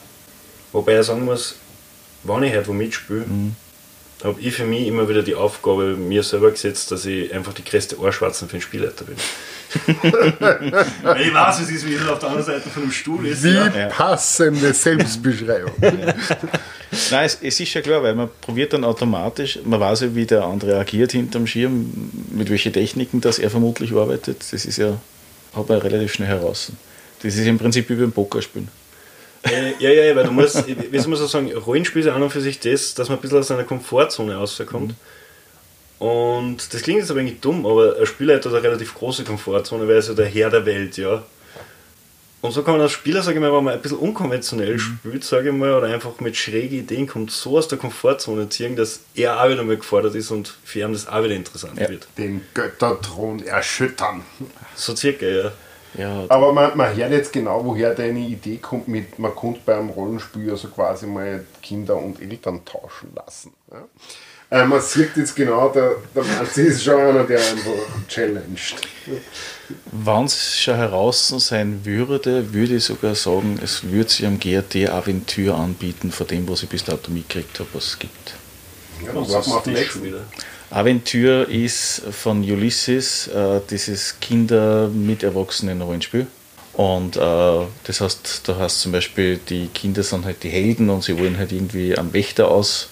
Wobei ich sagen muss, wenn ich heute wo mitspiele, mhm. habe ich für mich immer wieder die Aufgabe mir selber gesetzt, dass ich einfach die größte Ohrschwarzen für den Spielleiter bin ich weiß, es ist, wie auf der anderen Seite von dem Stuhl ist. Wie ja. passende Selbstbeschreibung. Nein, es, es, ist ja klar, weil man probiert dann automatisch, man weiß ja, wie der andere agiert hinterm Schirm, mit welchen Techniken das er vermutlich arbeitet. Das ist ja, hat man relativ schnell heraus. Das ist im Prinzip wie beim Pokerspielen. Äh, ja, ja, ja, weil du musst, wie soll man so sagen, Rollenspiel ist ja an und für sich das, dass man ein bisschen aus seiner Komfortzone rauskommt. Mhm. Und das klingt jetzt aber eigentlich dumm, aber ein Spieler hat eine relativ große Komfortzone, weil er ist ja der Herr der Welt, ja. Und so kann man als Spieler, sage ich mal, wenn man ein bisschen unkonventionell mhm. spielt, sage ich mal, oder einfach mit schrägen Ideen kommt, so aus der Komfortzone ziehen, dass er auch wieder mal gefordert ist und für ihn das auch wieder interessant ja. wird. Den Götterthron erschüttern. So circa, ja. Ja, Aber man, man hört jetzt genau, woher deine Idee kommt mit, man konnte beim Rollenspiel also quasi mal Kinder und Eltern tauschen lassen. Ja? Äh, man sieht jetzt genau, der, der Manzi ist schon einer, der einfach challenged. Wenn es schon heraus sein würde, würde ich sogar sagen, es würde sich am GRT Aventur anbieten, von dem, was ich bis dato mitgekriegt habe, was es gibt. Ja, dann warten wir auf den nächsten wieder. Aventur ist von Ulysses äh, dieses Kinder mit Erwachsenen Rollenspiel. Und äh, das heißt, da heißt zum Beispiel, die Kinder sind halt die Helden und sie wollen halt irgendwie am Wächter aus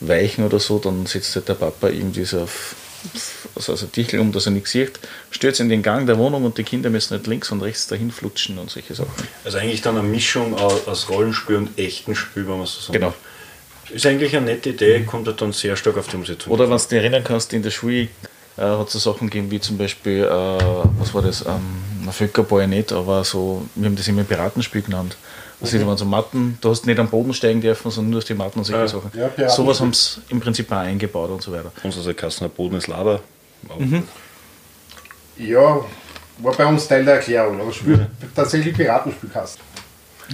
weichen oder so, dann sitzt halt der Papa irgendwie so auf also, also Tichel um, dass er nichts sieht, stürzt in den Gang der Wohnung und die Kinder müssen nicht links und rechts dahin flutschen und solche Sachen. Also eigentlich dann eine Mischung aus Rollenspiel und echten Spiel, wenn man so sagt. Genau. Ist eigentlich eine nette Idee, kommt halt dann sehr stark auf die Umsetzung. Oder wenn du dich erinnern kannst, in der Schule äh, hat es so Sachen gegeben wie zum Beispiel, äh, was war das, ähm, Völkerball nicht, aber so, wir haben das immer Piratenspiel genannt. Das mhm. waren so Matten, du hast nicht am Boden steigen dürfen, sondern nur aus die Matten und solche ja. Sachen. Ja, Sowas haben sie im Prinzip auch eingebaut und so weiter. Unser Kasten Boden ist Lava. Mhm. Ja, war bei uns Teil der Erklärung, aber spielt mhm. tatsächlich Piratenspielkasten.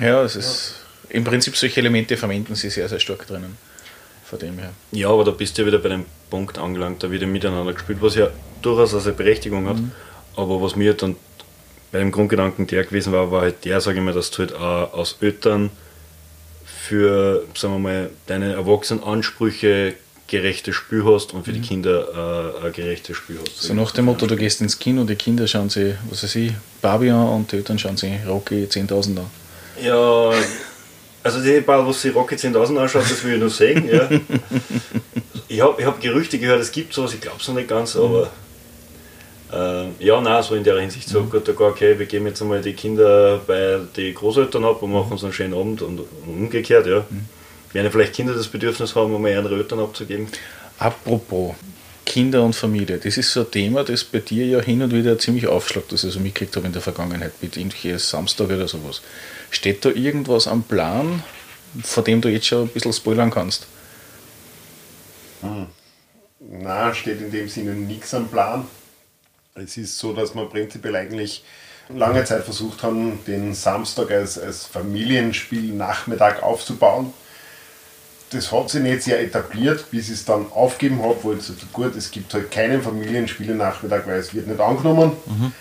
Ja, es ist im Prinzip solche Elemente verwenden sie sehr, sehr stark drinnen. Von dem her. Ja, aber da bist du ja wieder bei dem Punkt angelangt, da wird miteinander gespielt, was ja durchaus eine Berechtigung hat. Mhm. Aber was mir dann bei dem Grundgedanken der gewesen war, war halt der, sage ich mal, dass du halt auch aus Eltern für, sagen wir mal, deine Erwachsenenansprüche gerechtes Spiel hast und für die mhm. Kinder äh, ein gerechtes Spiel hast. So nach dem Motto, du gehst ins Kino, die Kinder schauen sich, was weiß ich, Barbie an und die Eltern schauen sich Rocky 10.000 an. Ja, also die paar, was sich Rocky 10.000 anschaut, das will ich nur sehen. Ja. ich habe ich hab Gerüchte gehört, es gibt sowas, ich glaube es noch nicht ganz, aber äh, ja, nein, so in der Hinsicht so, mhm. gut, okay, wir geben jetzt einmal die Kinder bei den Großeltern ab und machen uns einen schönen Abend und umgekehrt, ja. Mhm. Werden vielleicht Kinder das Bedürfnis haben, um ihre Eltern abzugeben? Apropos Kinder und Familie, das ist so ein Thema, das bei dir ja hin und wieder ziemlich aufschlagt, das ich so mitgekriegt habe in der Vergangenheit mit irgendwelchen Samstag oder sowas. Steht da irgendwas am Plan, vor dem du jetzt schon ein bisschen spoilern kannst? Hm. Na, steht in dem Sinne nichts am Plan. Es ist so, dass wir prinzipiell eigentlich lange Zeit versucht haben, den Samstag als, als Familienspiel Nachmittag aufzubauen. Das hat sich nicht sehr etabliert, bis ich es dann aufgeben habe, wo ich gesagt gut, es gibt halt keinen Familienspiele Nachmittag, weil es wird nicht angenommen. Mhm.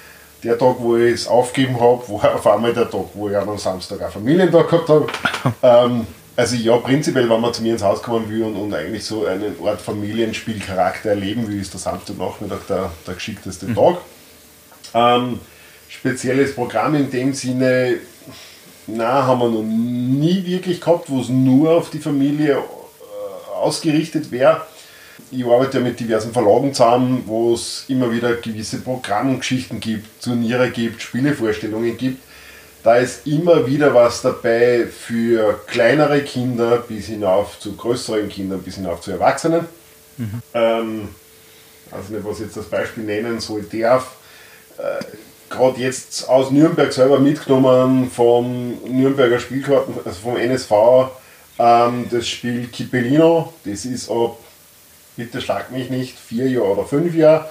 Der Tag, wo ich es aufgeben habe, war auf einmal der Tag, wo ich am Samstag auch Familientag gehabt habe. ähm, also ja, prinzipiell, wenn man zu mir ins Haus kommen will und, und eigentlich so einen Art Familienspielcharakter erleben will, ist der Samstagnachmittag der, der geschickteste mhm. Tag. Ähm, spezielles Programm in dem Sinne, na, haben wir noch nie wirklich gehabt, wo es nur auf die Familie äh, ausgerichtet wäre. Ich arbeite ja mit diversen Verlagen zusammen, wo es immer wieder gewisse Programmgeschichten gibt, Turniere gibt, Spielevorstellungen gibt da ist immer wieder was dabei für kleinere Kinder bis hinauf zu größeren Kindern, bis hinauf zu Erwachsenen. Mhm. Ähm, also nicht, was ich jetzt das Beispiel nennen soll, darf. Äh, Gerade jetzt aus Nürnberg selber mitgenommen vom Nürnberger Spielkarten, also vom NSV, ähm, das Spiel Kippelino. Das ist ab, bitte schlag mich nicht, vier Jahre oder fünf Jahre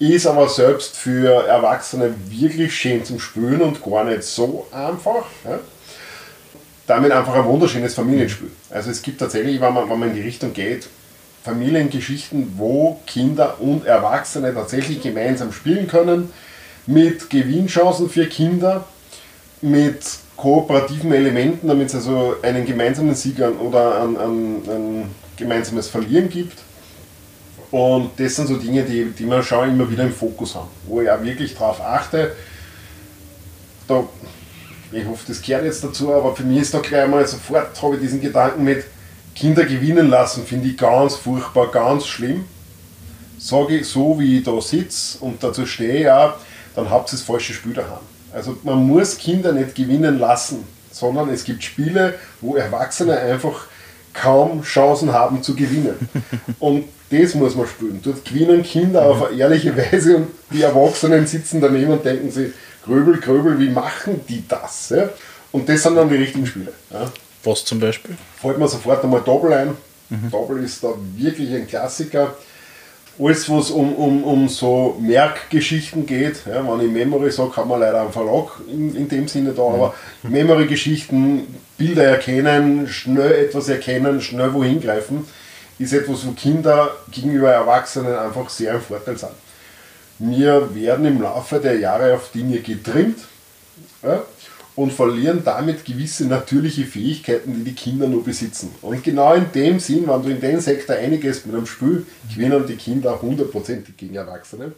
ist aber selbst für Erwachsene wirklich schön zum Spülen und gar nicht so einfach. Ja. Damit einfach ein wunderschönes Familienspiel. Also es gibt tatsächlich, wenn man, wenn man in die Richtung geht, Familiengeschichten, wo Kinder und Erwachsene tatsächlich gemeinsam spielen können, mit Gewinnchancen für Kinder, mit kooperativen Elementen, damit es also einen gemeinsamen Sieg oder ein, ein, ein gemeinsames Verlieren gibt und das sind so Dinge, die, die wir schon immer wieder im Fokus haben, wo ich auch wirklich darauf achte. Da, ich hoffe, das gehört jetzt dazu, aber für mich ist da gleich mal sofort, habe ich diesen Gedanken mit Kinder gewinnen lassen, finde ich ganz furchtbar, ganz schlimm. Sage ich so, wie ich da sitze und dazu stehe auch, dann habt ihr das falsche Spiel daheim. Also man muss Kinder nicht gewinnen lassen, sondern es gibt Spiele, wo Erwachsene einfach kaum Chancen haben zu gewinnen. Und das muss man spielen. Dort gewinnen Kinder auf eine ehrliche Weise und die Erwachsenen sitzen daneben und denken sich, Gröbel, Gröbel, wie machen die das? Ja? Und das sind dann die richtigen Spiele. Ja? Was zum Beispiel? Fällt mir sofort einmal Doppel ein. Mhm. Doppel ist da wirklich ein Klassiker. Alles, was um, um, um so Merkgeschichten geht, ja, wenn ich Memory sage, kann man leider am Verlag in, in dem Sinne da, mhm. aber Memory-Geschichten, Bilder erkennen, schnell etwas erkennen, schnell wohin greifen ist etwas, wo Kinder gegenüber Erwachsenen einfach sehr im Vorteil sind. Wir werden im Laufe der Jahre auf Dinge getrimmt ja, und verlieren damit gewisse natürliche Fähigkeiten, die die Kinder nur besitzen. Und genau in dem Sinn, wenn du in den Sektor einiges mit einem Spiel, gewinnen die Kinder hundertprozentig gegen Erwachsene.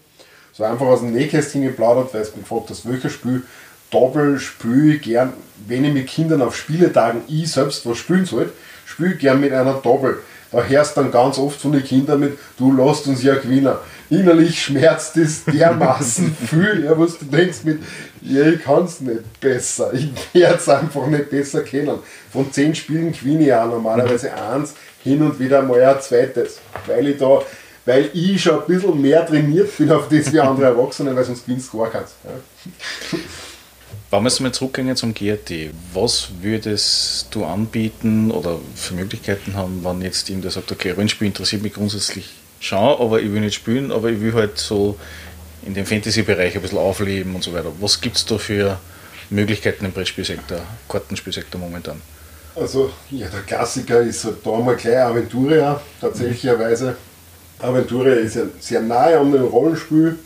So einfach aus dem Nähkästchen geplaudert, weil es mich gefragt hast, welches Spiel Doppel spiele gern, wenn ich mit Kindern auf Spieletagen ich selbst was spielen soll, spiele gern mit einer Doppel da hörst dann ganz oft von den Kindern mit, du lässt uns ja gewinnen. Innerlich schmerzt es dermaßen viel, ja, was du denkst mit, ja, ich kann es nicht besser, ich werde es einfach nicht besser kennen. Von zehn Spielen gewinne ich auch normalerweise eins, hin und wieder mal ein zweites, weil ich da weil ich schon ein bisschen mehr trainiert bin auf das wie andere Erwachsene, weil sonst gewinnst du gar keins. Ja. Wenn wir jetzt mal zurückgehen zum GRT, was würdest du anbieten oder für Möglichkeiten haben, wenn jetzt ihm der sagt, okay, Rollenspiel interessiert mich grundsätzlich schon, aber ich will nicht spielen, aber ich will halt so in dem Fantasy-Bereich ein bisschen aufleben und so weiter. Was gibt es da für Möglichkeiten im Brettspielsektor, Kartenspielsektor momentan? Also, ja, der Klassiker ist halt da mal gleich Aventuria, tatsächlicherweise. Aventuria ist ja sehr nahe an dem Rollenspiel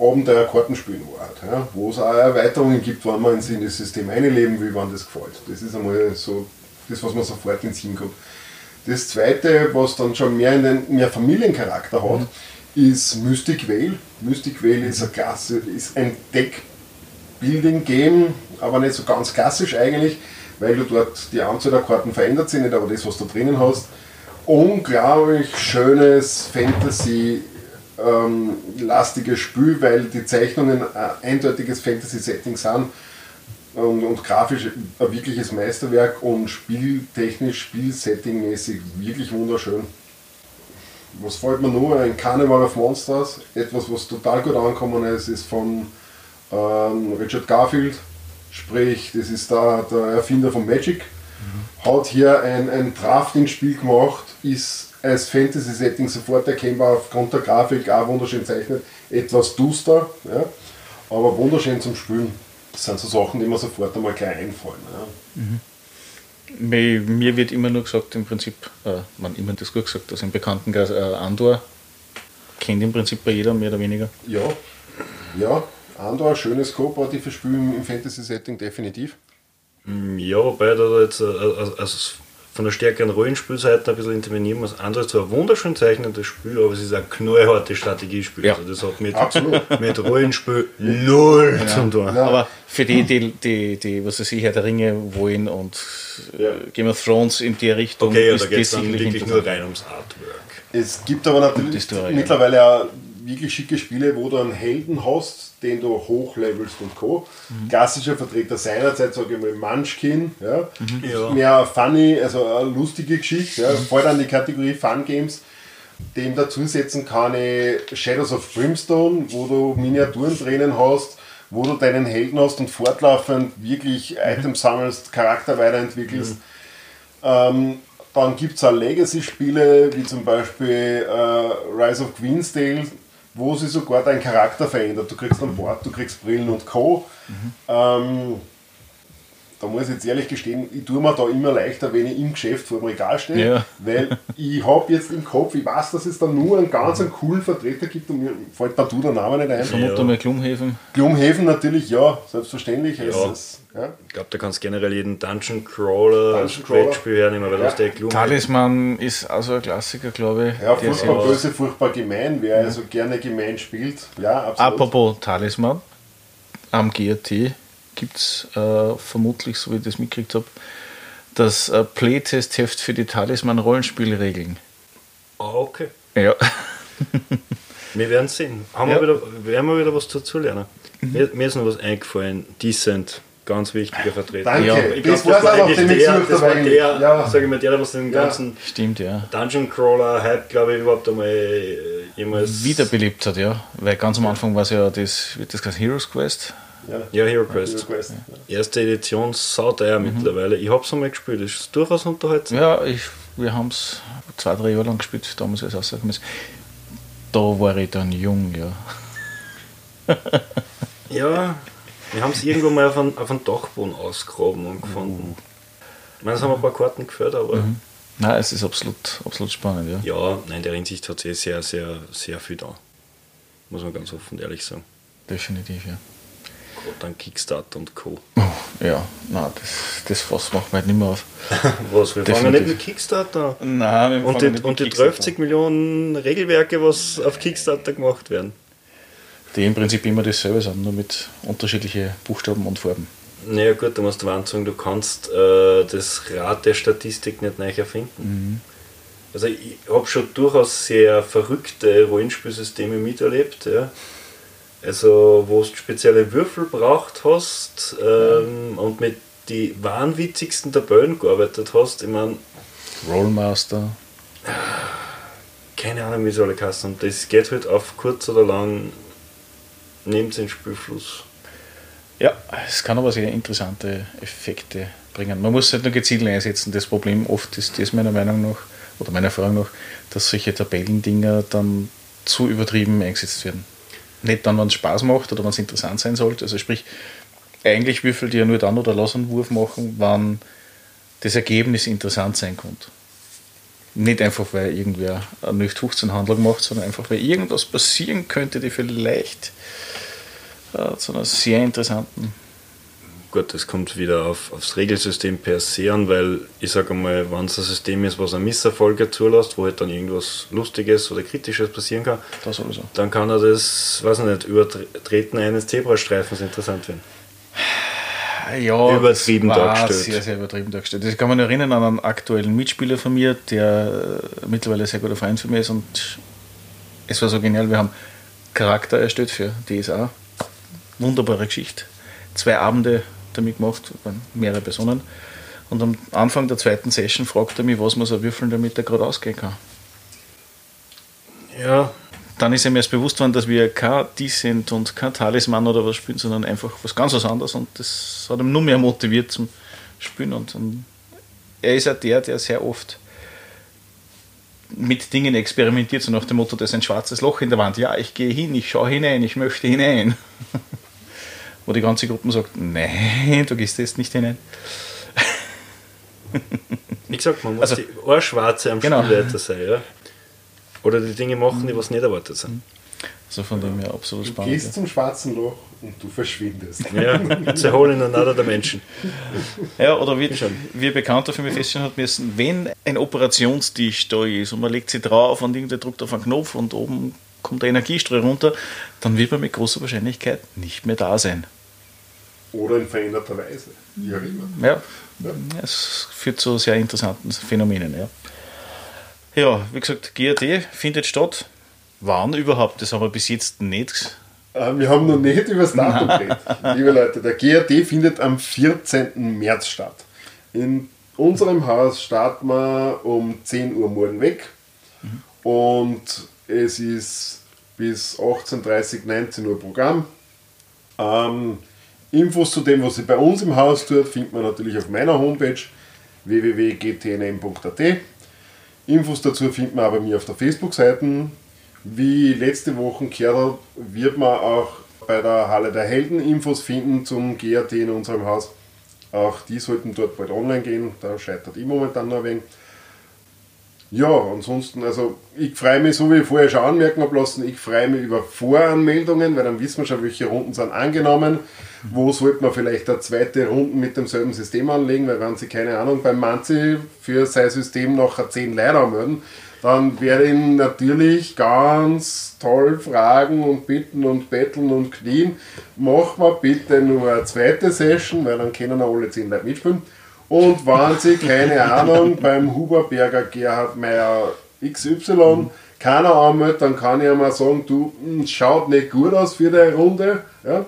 Abenteuer Karten spielen war, ja, wo es auch Erweiterungen gibt, wenn man in das System einleben will, wann das gefällt. Das ist einmal so das, was man sofort ins Sinn kommt. Das zweite, was dann schon mehr, in den, mehr Familiencharakter hat, mhm. ist Mystic Vale. Mystic Vale ist, eine Klasse, ist ein Deck-Building-Game, aber nicht so ganz klassisch eigentlich, weil du dort die Anzahl der Karten verändert sich nicht, aber das, was du drinnen hast, unglaublich schönes Fantasy ähm, lastiges Spiel, weil die Zeichnungen ein eindeutiges Fantasy-Setting sind und, und, grafisch ein wirkliches Meisterwerk und spieltechnisch, spielsettingmäßig wirklich wunderschön. was fällt mir nur? Ein Carnival of Monsters. Etwas, was total gut angekommen ist, ist von ähm, Richard Garfield. Sprich, das ist der, der Erfinder von Magic. Hat hier ein, ein Drafting-Spiel gemacht, ist als Fantasy-Setting sofort erkennbar aufgrund der Grafik, auch wunderschön zeichnet. Etwas duster, ja, aber wunderschön zum Spielen. Das sind so Sachen, die mir sofort einmal gleich einfallen. Ja. Mir mir wird immer nur gesagt, im Prinzip, äh, man immer das gut gesagt, dass im Bekanntenkreis äh, Andor kennt im Prinzip bei jeder mehr oder weniger. Ja, ja, Andor, schönes kooperatives Spiel im Fantasy-Setting, definitiv. Ja, wobei da jetzt äh, also, also von der stärkeren Rollenspielseite ein bisschen intervenieren muss. Andere ist zwar ein wunderschön zeichnetes Spiel, aber es ist ein knallhartes Strategiespiel. Ja. Also das hat mit, Absolut. mit Rollenspiel null zu tun. Ja. Aber für die, die, die, die was weiß ich, Herr der Ringe wollen und äh, Ja. Game of Thrones in die Richtung, Okay, ja, ist da geht es wirklich nur rein ums Artwork. Es gibt aber natürlich mittlerweile auch wirklich schicke Spiele, wo du einen Helden hast, den du hochlevelst und Co. Mhm. Klassischer Vertreter seinerzeit, sage ich mal, Munchkin. Ja. Mhm. Ja. Mehr funny, also eine lustige Geschichte. Ja. Fällt an die Kategorie Fun Games. Dem dazusetzen kann ich Shadows of Brimstone, wo du Miniaturen drinnen hast, wo du deinen Helden hast und fortlaufend wirklich Items sammelst, Charakter weiterentwickelst. Ähm, dann gibt es auch Legacy-Spiele, wie zum Beispiel äh, Rise of Queensdale, wo sich sogar dein Charakter verändert. Du kriegst ein Board, du kriegst Brillen und Co. Ähm, da muss ich jetzt ehrlich gestehen, ich tue mir da immer leichter, wenn ich im Geschäft vor dem Regal stehe, Ja. weil ich habe jetzt im Kopf, ich weiß, dass es da nur einen ganz einen coolen Vertreter gibt und mir fällt partout der Name nicht ein. Vermute Ja. mal Glumhaven. Glumhaven natürlich, ja, selbstverständlich. Es Ja. ist, ja. Ich glaube, da kannst du generell jeden Dungeon Crawler Dungeon Crawler. Brettspiel hernehmen, weil Ja. das der Gloom Talisman ist also ein Klassiker, glaube ich. Ja, furchtbar böse, furchtbar gemein. Wer also gerne gemein spielt, ja, absolut. Apropos Talisman, am GRT gibt es äh, vermutlich, so wie ich das mitgekriegt habe, das äh, Playtest-Heft für die Talisman-Rollenspielregeln. Ah, okay. Ja. Wir werden sehen. Haben Ja. wir wieder, werden wir wieder was dazu lernen. Mir, mir ist noch was eingefallen. Decent, ganz wichtiger Vertreter. Danke. Ja. Ich glaub, das war es auch, eigentlich der, das war der, Ja. sag ich mal, der, was den Ja. ganzen Stimmt, ja. Dungeon Crawler Hype, glaube ich, überhaupt einmal äh, jemals Wiederbelebt hat, ja. Weil ganz am Anfang war es ja das, wird das Heroes Quest. Ja. Ja, Hero Quest. Hero Quest. Erste Edition, sauteuer mittlerweile. Ich habe es einmal gespielt, das ist durchaus unterhaltsam. Ja, ich, wir haben es zwei, drei Jahre lang gespielt, damals als es rausgekommen ist. Da war ich dann jung, ja. Ja, wir haben es irgendwo mal auf einen, auf einen Dachboden ausgraben und gefunden. Ich meine, es haben ein paar Karten gefällt, aber Nein, es ist absolut, absolut spannend, ja. ja, nein, in der Hinsicht hat sie sehr, sehr, sehr viel da. Muss man ganz offen und ehrlich sagen. Definitiv, ja. Gerade dann Kickstarter und Co. Ja, nein, das, das Fass machen wir halt nicht mehr auf. Was, wir fangen Definitiv. nicht mit Kickstarter an. Nein, wir Und fangen die, nicht und mit die Kickstarter 30 Millionen Regelwerke, was auf Kickstarter gemacht werden. an. Die im Prinzip immer dasselbe sind, nur mit unterschiedlichen Buchstaben und Farben. Naja gut, da musst du warnen sagen, du kannst äh, das Rad der Statistik nicht neu erfinden. Also ich habe schon durchaus sehr verrückte Rollenspielsysteme miterlebt. Ja. Also wo du spezielle Würfel braucht hast ähm, und mit die wahnwitzigsten Tabellen gearbeitet hast. Ich meine, Rollmaster. keine Ahnung wie sie alle heißen. Und das geht halt auf kurz oder lang neben den Spielfluss. Ja, es kann aber sehr interessante Effekte bringen. Man muss halt nur gezielt einsetzen. Das Problem oft ist das meiner Meinung nach, oder meiner Erfahrung nach, dass solche Tabellendinger dann zu übertrieben eingesetzt werden. Nicht dann, wenn es Spaß macht oder wenn es interessant sein sollte. Also sprich, eigentlich würfelt ihr nur dann oder lass einen Wurf machen, wann das Ergebnis interessant sein könnte. Nicht einfach, weil irgendwer eine 15 Handlung macht, sondern einfach, weil irgendwas passieren könnte, die vielleicht äh, zu einer sehr interessanten Gut, das kommt wieder auf, aufs Regelsystem per se an, weil ich sage einmal, wenn es ein System ist, was einen Misserfolge zulässt, wo halt dann irgendwas Lustiges oder Kritisches passieren kann, dann kann er das, weiß ich nicht, Übertreten eines Zebrastreifens interessant werden. Ja, Übertrieben das dargestellt. Sehr, sehr übertrieben dargestellt. Ich kann noch erinnern an einen aktuellen Mitspieler von mir, der äh, mittlerweile ein sehr guter Freund von mir ist und es war so genial, wir haben Charakter erstellt für DSA. Wunderbare Geschichte. Zwei Abende damit gemacht, waren mehrere Personen. Und am Anfang der zweiten Session fragt er mich, was muss er würfeln, damit er gerade ausgehen kann. Ja, dann ist ihm erst bewusst worden, dass wir kein Decent und kein Talisman oder was spielen, sondern einfach was ganz was anderes und das hat ihm nur mehr motiviert zum Spielen und, und er ist auch der, der sehr oft mit Dingen experimentiert, so nach dem Motto, das ist ein schwarzes Loch in der Wand. Ja, ich gehe hin, ich schaue hinein, ich möchte hinein. Wo die ganze Gruppe sagt, nein, du gehst jetzt nicht hinein. Wie gesagt, man muss Also- die Ohrschwarze am Genau. Spielleiter sein, ja. Oder die Dinge machen, die was nicht erwartet sind. Also von dem her absolut Du spannend. gehst zum schwarzen Loch und du verschwindest. Ja, sie holen einander der Menschen. Ja, oder wie, wie Bekannter für mich feststellen hat müssen, wenn ein Operationstisch da ist und man legt sie drauf und irgendwer drückt auf einen Knopf und oben kommt der Energiestrahl runter, dann wird man mit großer Wahrscheinlichkeit nicht mehr da sein. Oder in veränderter Weise. Wie auch immer. Ja, es führt zu sehr interessanten Phänomenen. Ja, ja wie gesagt, GRD findet statt. Wann überhaupt? Das haben wir bis jetzt nicht. Äh, Wir haben noch nicht über das Datum geredet. Liebe Leute, der GRD findet am 14. März statt. In unserem Haus starten wir um 10 Uhr morgen weg. Und es ist bis 18.30 19 Uhr Programm. Ähm, Infos zu dem, was sich bei uns im Haus tut, findet man natürlich auf meiner Homepage www.gtnm.at. Infos dazu findet man auch bei mir auf der Facebook-Seite. Wie letzte Woche gehört habe, wird man auch bei der Halle der Helden Infos finden zum GRT in unserem Haus. Auch die sollten dort bald online gehen, da scheitert ich momentan noch ein wenig. Ja, ansonsten, also ich freue mich, so wie ich vorher schon anmerken habe lassen, ich freue mich über Voranmeldungen, weil dann wissen wir schon, welche Runden sind angenommen. Wo sollte man vielleicht eine zweite Runde mit demselben System anlegen, weil wenn Sie, keine Ahnung, beim Manzi für sein System nachher 10 Leute anmelden, dann werde ich ihn natürlich ganz toll fragen und bitten und betteln und knien, mach mal bitte nur eine zweite Session, weil dann können auch alle 10 Leute mitspielen. Und wenn Sie, keine Ahnung, beim Huberberger Gerhard Meyer XY keiner anmeldet, dann kann ich einmal sagen, du, hm, schaut nicht gut aus für die Runde. Ja?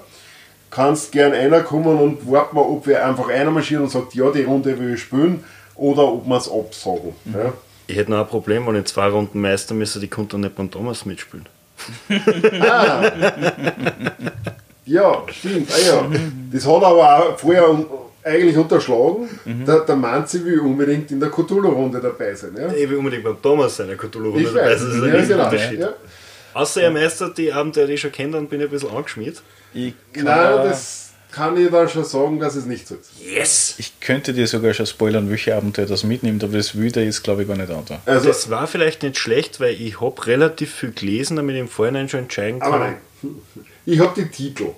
Kannst gern einer kommen und warten mal, ob wir einfach einer marschiert und sagt, ja, die Runde will ich spielen, oder ob wir es absagen. Ja? Ich hätte noch ein Problem, wenn ich zwei Runden Meister müsste, die konnte nicht beim Thomas mitspielen. Ja, stimmt. Ah, ja. Das hat er aber auch vorher un- eigentlich unterschlagen. Der, der Manzi will unbedingt in der Cthulhu-Runde dabei sein. Ja? Ich will unbedingt beim Thomas sein, der Cthulhu-Runde dabei weiß, sein. Das ist ein ja, genau. Riesenunterschied. Ja. Außer er meistert die Abenteuer, die ich schon kenne, dann bin ich ein bisschen angeschmiert. Ich, kann, Nein, das kann ich da schon sagen, dass es nicht so ist. Yes! ich könnte dir sogar schon spoilern, welche Abenteuer das mitnimmt, aber das will der jetzt, glaube ich, gar nicht da. Also, Das war vielleicht nicht schlecht, weil ich habe relativ viel gelesen, damit ich im Vorhinein schon entscheiden kann. aber nein. Ich habe die Titel.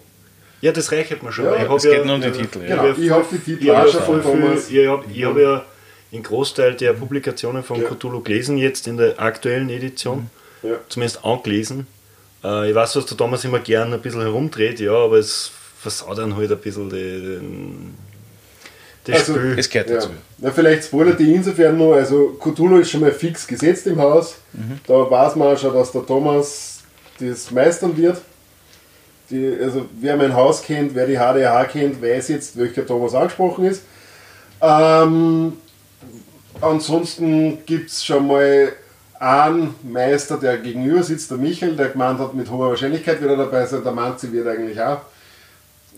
Ja, das reicht mir schon. Ja, ich Es geht ja, nur um die Titel. Ja. Genau, ich habe die Titel Ich habe auch ja schon voll von viel, ich habe hab ja einen Großteil der Publikationen von Ja. Cthulhu gelesen, jetzt in der aktuellen Edition. Ja. Zumindest angelesen. Äh, ich weiß, was der Thomas immer gern ein bisschen herumdreht, ja, aber es versaut dann halt ein bisschen die, den, das Also, Spiel. Es gehört Ja. dazu. Na, vielleicht spoilert die insofern noch, also Cthulhu ist schon mal fix gesetzt im Haus. Da weiß man auch schon, dass der Thomas das meistern wird. Die, also wer mein Haus kennt, wer die HDH kennt, weiß jetzt, welcher Thomas angesprochen ist. Ähm, ansonsten gibt es schon mal einen Meister, der gegenüber sitzt, der Michael, der gemeint hat, mit hoher Wahrscheinlichkeit wird er dabei sein. Der Manzi wird eigentlich auch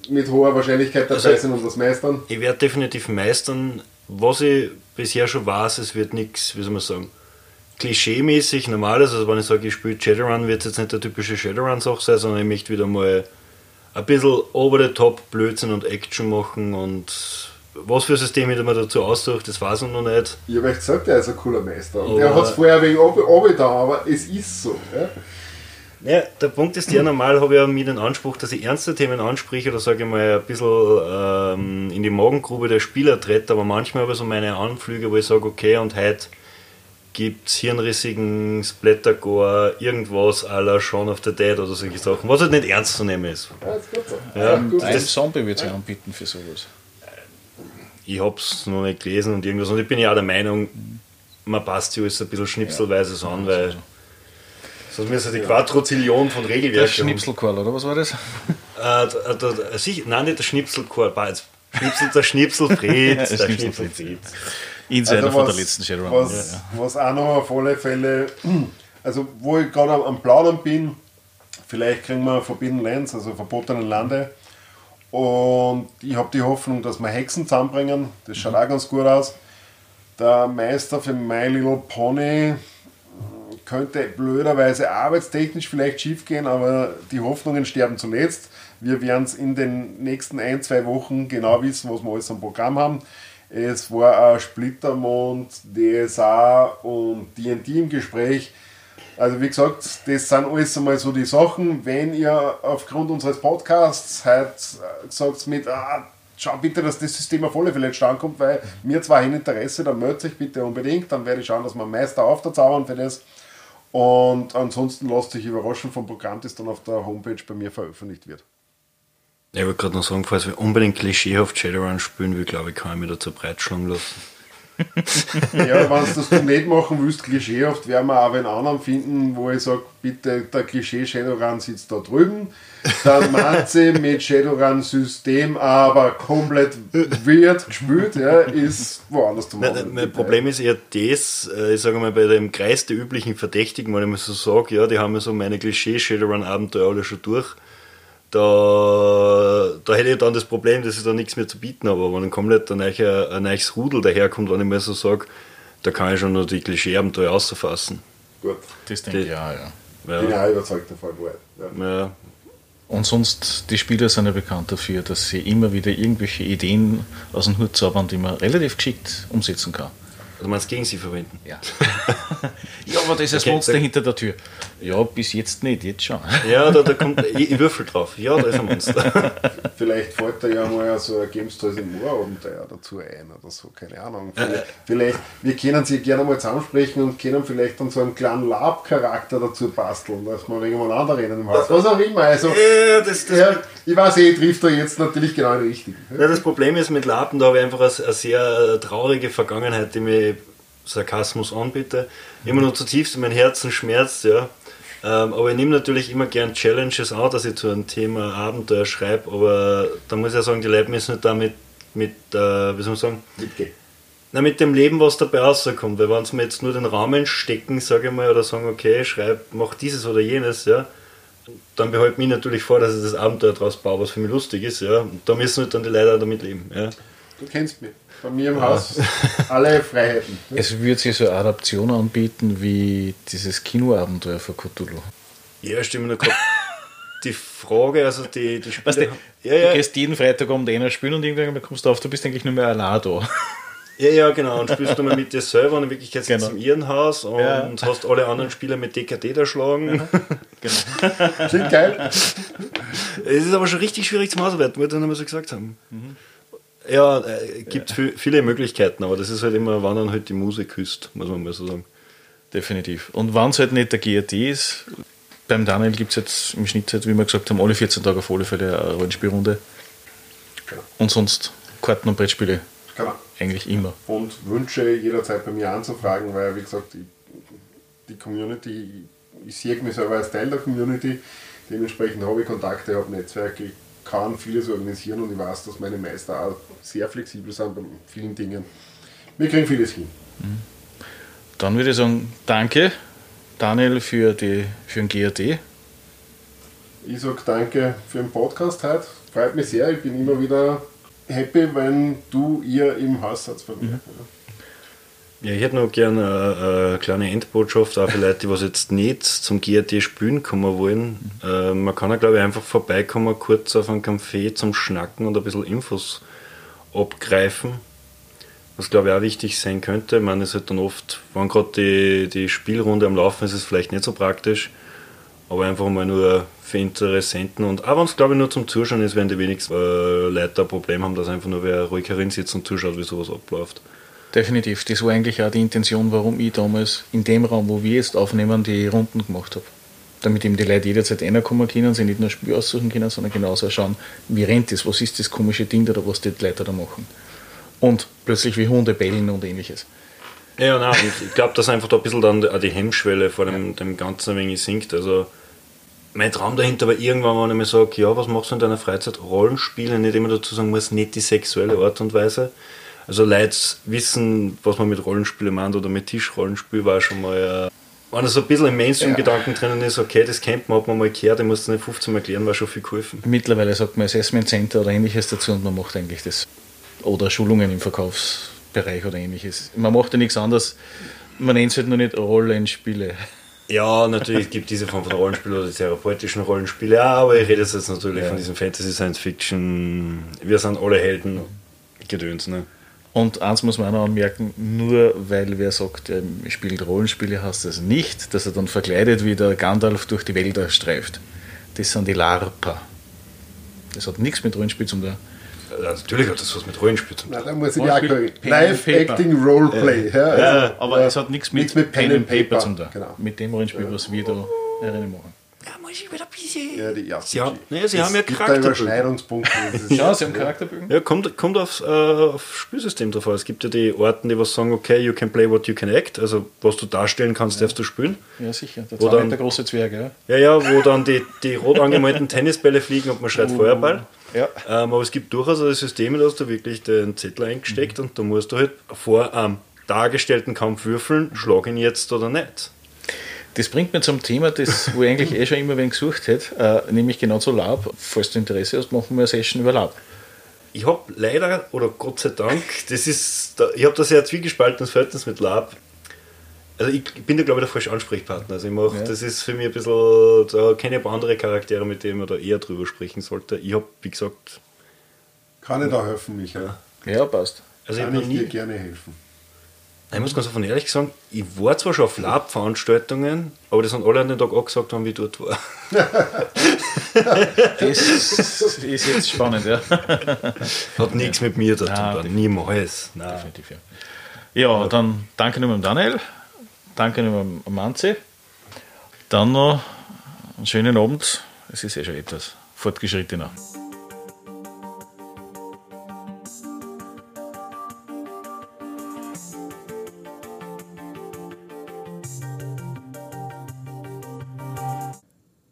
mit hoher Wahrscheinlichkeit dabei Also- sein und das meistern. Ich werde definitiv meistern. Was ich bisher schon weiß, es wird nichts, wie soll man sagen, klischee-mäßig normales. Also wenn ich sage, ich spiele Shadowrun, wird es jetzt nicht der typische Shadowrun-Sache sein, sondern ich möchte wieder mal ein bisschen over the top Blödsinn und Action machen und was für ein System ich mir dazu aussucht, das weiß ich noch nicht. Ich habe euch gesagt, er ist ein cooler Meister. Aber- der hat es vorher wegen da, aber es ist so. Ja? Ja, der Punkt ist der, normal habe ich ja mir den Anspruch, dass ich ernste Themen anspreche oder sage ich mal ein bisschen ähm, in die Magengrube der Spieler trete, aber manchmal habe ich so meine Anflüge, wo ich sage, okay, und heute gibt es hirnrissigen Splattergore, irgendwas à la Shaun of the Dead oder solche Sachen, was halt nicht ernst zu nehmen ist. Ja, ist gut so. Ja. Ein Zombie wird sich anbieten für sowas. Ich habe es noch nicht gelesen und irgendwas, und ich bin ja auch der Meinung, man passt sich alles ein bisschen schnipselweise so an, weil sonst müssen die Quadrozillion von Der Regelwerken Schnipselkorl, oder was war das? Äh, der, der, der, nein, nicht der Schnipselchor, war jetzt Schnipsel, der Schnipselfried, der Schnipselfried. Insider Also von der was- letzten Shadowrun. Was, was auch noch auf alle Fälle Also, wo ich gerade am, am Plaudern bin, vielleicht kriegen wir Forbidden Lands, also verbotenen Lande. Und ich habe die Hoffnung, dass wir Hexen zusammenbringen. Das schaut auch ganz gut aus. Der Meister für My Little Pony könnte blöderweise arbeitstechnisch vielleicht schief gehen, aber die Hoffnungen sterben zuletzt. Wir werden es in den nächsten ein, zwei Wochen genau wissen, was wir alles am Programm haben. Es war ein Splittermond, DSA und DD im Gespräch. Also wie gesagt, das sind alles einmal so die Sachen. Wenn ihr aufgrund unseres Podcasts halt sagt mit, ah, schau bitte, dass das System auf alle Fälle stand kommt, weil mir zwar ein Interesse, dann meldet sich bitte unbedingt, dann werde ich schauen, dass wir Meister aufzaubern für das. Und ansonsten lasst sich überraschen vom Programm, das dann auf der Homepage bei mir veröffentlicht wird. Ich wollte gerade noch sagen, falls wir unbedingt klischeehaft Shadowrun spielen will, glaube ich, kann ich mich dazu breitschlagen lassen. ja, wenn du das nicht machen willst, klischeehaft, werden wir auch einen anderen finden, wo ich sage, bitte, der Klischee Shadowrun sitzt da drüben. Der Matze mit Shadowrun-System aber komplett weird gespielt, ja, ist woanders zu machen. Mein, mein Problem ist eher das, äh, ich sage mal, bei dem Kreis der üblichen Verdächtigen, wenn ich mir so sage, ja, die haben ja so meine Klischee-Shadowrun-Abenteuer alle schon durch da, da hätte ich dann das Problem, dass ich da nichts mehr zu bieten habe. Aber wenn komplett ein, neuer, ein neues Rudel daherkommt, wenn ich mir so sage, da kann ich schon nur die Klischee-Abenteuer ausfassen. Gut. Das denke ich auch, ja. ja. Bin auch überzeugt davon. Ja. ja. Und sonst, die Spieler sind ja bekannt dafür, dass sie immer wieder irgendwelche Ideen aus dem Hut zaubern, die man relativ geschickt umsetzen kann. Du meinst gegen sie verwenden? Ja. ja, aber das ist okay, Monster hinter der Tür. Ja, bis jetzt nicht, jetzt schon. Ja, da, da kommt, ich, ich würfel drauf. Ja, da ist ein Monster. Vielleicht fällt da ja mal so ein Games Toys im Moorabenteuer dazu ein oder so, keine Ahnung. Vielleicht, vielleicht, wir können sie gerne mal zusammensprechen und können vielleicht dann so einen kleinen Lab-Charakter dazu basteln, dass wir wegen einander reden im Haus. Was auch immer. Also, ja, das, das ja, ich weiß eh, trifft da jetzt natürlich genau den richtigen. Ja, das Problem ist mit Lapen, da habe ich einfach eine, eine sehr traurige Vergangenheit, die mir Sarkasmus anbiete. Immer noch zutiefst in mein Herzen schmerzt, ja. Ähm, aber ich nehme natürlich immer gern Challenges an, dass ich zu einem Thema Abenteuer schreibe, aber da muss ich ja sagen, die Leute müssen nicht damit mit, äh, wie soll man sagen, Mitgehen. Na, mit dem Leben, was dabei rauskommt. Weil wenn sie mir jetzt nur den Rahmen stecken, sage ich mal, oder sagen, okay, schreib, mach dieses oder jenes, ja, dann behalte mich natürlich vor, dass ich das Abenteuer draus baue, was für mich lustig ist, ja. Und da müssen halt dann die Leute damit leben, ja. Du kennst mich bei mir im Haus alle Freiheiten. Es würde sich so eine Adaption anbieten wie dieses Kinoabenteuer für Cthulhu. Ja, stimmt. Die Frage, also die, die Spiele... Weißt du, ja, ja. du gehst jeden Freitag um den spielen und irgendwann kommst du auf, du bist eigentlich nur mehr allein da. Ja, ja, genau. Und spielst du mal mit dir selber und in Wirklichkeit genau. im Irrenhaus und ja. hast alle anderen Spieler mit DKD erschlagen. Ja. Genau. Klingt geil. Es ist aber schon richtig schwierig zum Auswerten, wie wir dann so gesagt haben. Mhm. Ja, äh, gibt ja. viele Möglichkeiten, aber das ist halt immer, wann dann halt die Musik küsst, muss man mal so sagen. Definitiv. Und wann es halt nicht der GRT ist, beim Daniel gibt es jetzt im Schnitt, halt, wie wir gesagt haben, alle 14 Tage auf alle Fälle eine Rollenspielrunde. Genau. Und sonst Karten- und Brettspiele. Genau. Eigentlich immer. Und Wünsche jederzeit bei mir anzufragen, weil, wie gesagt, die, die Community, ich sehe mich selber als Teil der Community, dementsprechend habe ich Kontakte, habe Netzwerke, kann vieles organisieren und ich weiß, dass meine Meister auch sehr flexibel sind bei vielen Dingen. Wir kriegen vieles hin. Mhm. Dann würde ich sagen, danke Daniel für, die, für den GRD. Ich sage danke für den Podcast heute. Freut mich sehr. Ich bin immer wieder happy, wenn du, ihr im Haus seid bei mir. Mhm. Ja, ich hätte noch gerne eine, eine, kleine Endbotschaft, auch für Leute, die was jetzt nicht zum GRT spielen kommen wollen. Äh, man kann ja, glaube ich, einfach vorbeikommen, kurz auf einen Café zum Schnacken und ein bisschen Infos abgreifen. Was, glaube ich, auch wichtig sein könnte. Ich meine, es halt dann oft, wenn gerade die, die Spielrunde am Laufen ist, ist es vielleicht nicht so praktisch. Aber einfach mal nur für Interessenten und auch wenn es, glaube ich, nur zum Zuschauen ist, werden die wenigsten äh, Leute ein Problem haben, dass einfach nur wer ruhig herinsitzt und zuschaut, wie sowas abläuft. Definitiv. Das war eigentlich auch die Intention, warum ich damals in dem Raum, wo wir jetzt aufnehmen, die Runden gemacht habe. Damit eben die Leute jederzeit reinkommen können, sie nicht nur Spiel aussuchen können, sondern genauso schauen, wie rennt das, was ist das komische Ding oder was die Leute da machen. Und plötzlich wie Hunde bellen und ähnliches. Ja, nein, ich glaube, dass einfach da ein bisschen dann die Hemmschwelle vor dem, ja. dem Ganzen ein wenig sinkt. Also, mein Traum dahinter war irgendwann, wenn ich mir sage, ja, was machst du in deiner Freizeit? Rollenspiele, nicht immer dazu sagen muss, nicht die sexuelle Art und Weise, also Leute wissen, was man mit Rollenspielen meint oder mit Tischrollenspiel war schon mal, äh, wenn er so ein bisschen im Mainstream-Gedanken drinnen ist, okay, das kennt man, hat man mal gehört, den musst du nicht 15 Mal erklären, war schon viel geholfen. Mittlerweile sagt man Assessment Center oder ähnliches dazu und man macht eigentlich das. Oder Schulungen im Verkaufsbereich oder ähnliches. Man macht ja nichts anderes. Man nennt es halt nur nicht Rollenspiele. Ja, natürlich gibt diese Form von Rollenspielen oder die therapeutischen Rollenspiele, ja, aber ich rede jetzt natürlich Ja. von diesem Fantasy Science Fiction, wir sind alle Helden, Gedöns, ne? Und eins muss man auch noch anmerken, nur weil wer sagt, er spielt Rollenspiele, heißt das nicht, dass er dann verkleidet wie der Gandalf durch die Wälder streift. Das sind die LARPer. Das hat nichts mit Rollenspiel zu tun. Ja, natürlich hat das was mit Rollenspiel zu tun. Na, da muss ich. Pen and Live Paper. Acting Roleplay. Ja, also, Aber ja, es hat nichts mit, nichts mit Pen and Paper zu tun. Genau. Mit dem Rollenspiel, was wir da erinnern machen. Ja, muss ich wieder ein bisschen. Ja, die Sie haben, naja, sie haben ja Charakterbögen. Ja, sie haben Charakterbögen. Ja, kommt, kommt aufs, äh, auf Spielsystem drauf an. Es gibt ja die Orten, die was sagen, okay, you can play what you can act, also was du darstellen kannst, darfst du spielen. Ja, sicher. Der Wo dann- Meter große Zwerg, ja. Ja, ja, wo dann die, die rot angemalten Tennisbälle fliegen und man schreit Feuerball. Ja. Ähm, aber es gibt durchaus also Systeme, da hast du wirklich den Zettel eingesteckt und da musst du halt vor einem dargestellten Kampf würfeln, schlag ihn jetzt oder nicht. Das bringt mir zum Thema, das, wo ich eigentlich eh schon immer wen gesucht hätte, äh, nämlich genau zu Lab. Falls du Interesse hast, machen wir eine Session über Lab. Ich habe leider, oder Gott sei Dank, das ist, da- ich habe da sehr zwiegespaltenes Verhältnis mit Lab. Also ich bin da glaube ich der falsche Ansprechpartner. Also ich mach, Ja. das ist für mich ein bisschen, da kenne ich ein paar andere Charaktere, mit denen man da eher drüber sprechen sollte. Ich habe, wie gesagt, Kann ich da helfen, Michael? Ja, passt. also ich, Kann ich noch dir nie, gerne helfen. Ich muss ganz offen ehrlich sagen, ich war zwar schon auf Lab-Veranstaltungen, aber das haben alle an den Tag angesagt haben, wie ich dort war. Das ist jetzt spannend, ja. Hat nichts mit mir zu tun, niemals. Nein. Definitiv, ja. Ja, dann danke nochmal Daniel, danke nochmal dem Manzi. Dann noch einen schönen Abend. Es ist eh schon etwas fortgeschrittener.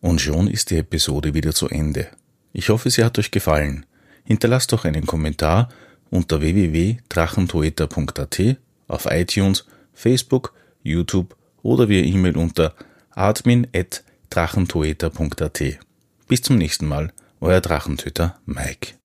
Und schon ist die Episode wieder zu Ende. Ich hoffe, sie hat euch gefallen. Hinterlasst doch einen Kommentar unter www.drachentoeta.at auf iTunes, Facebook, YouTube oder via E-Mail unter admin.drachentoeta.at. Bis zum nächsten Mal, euer Drachentöter Mike.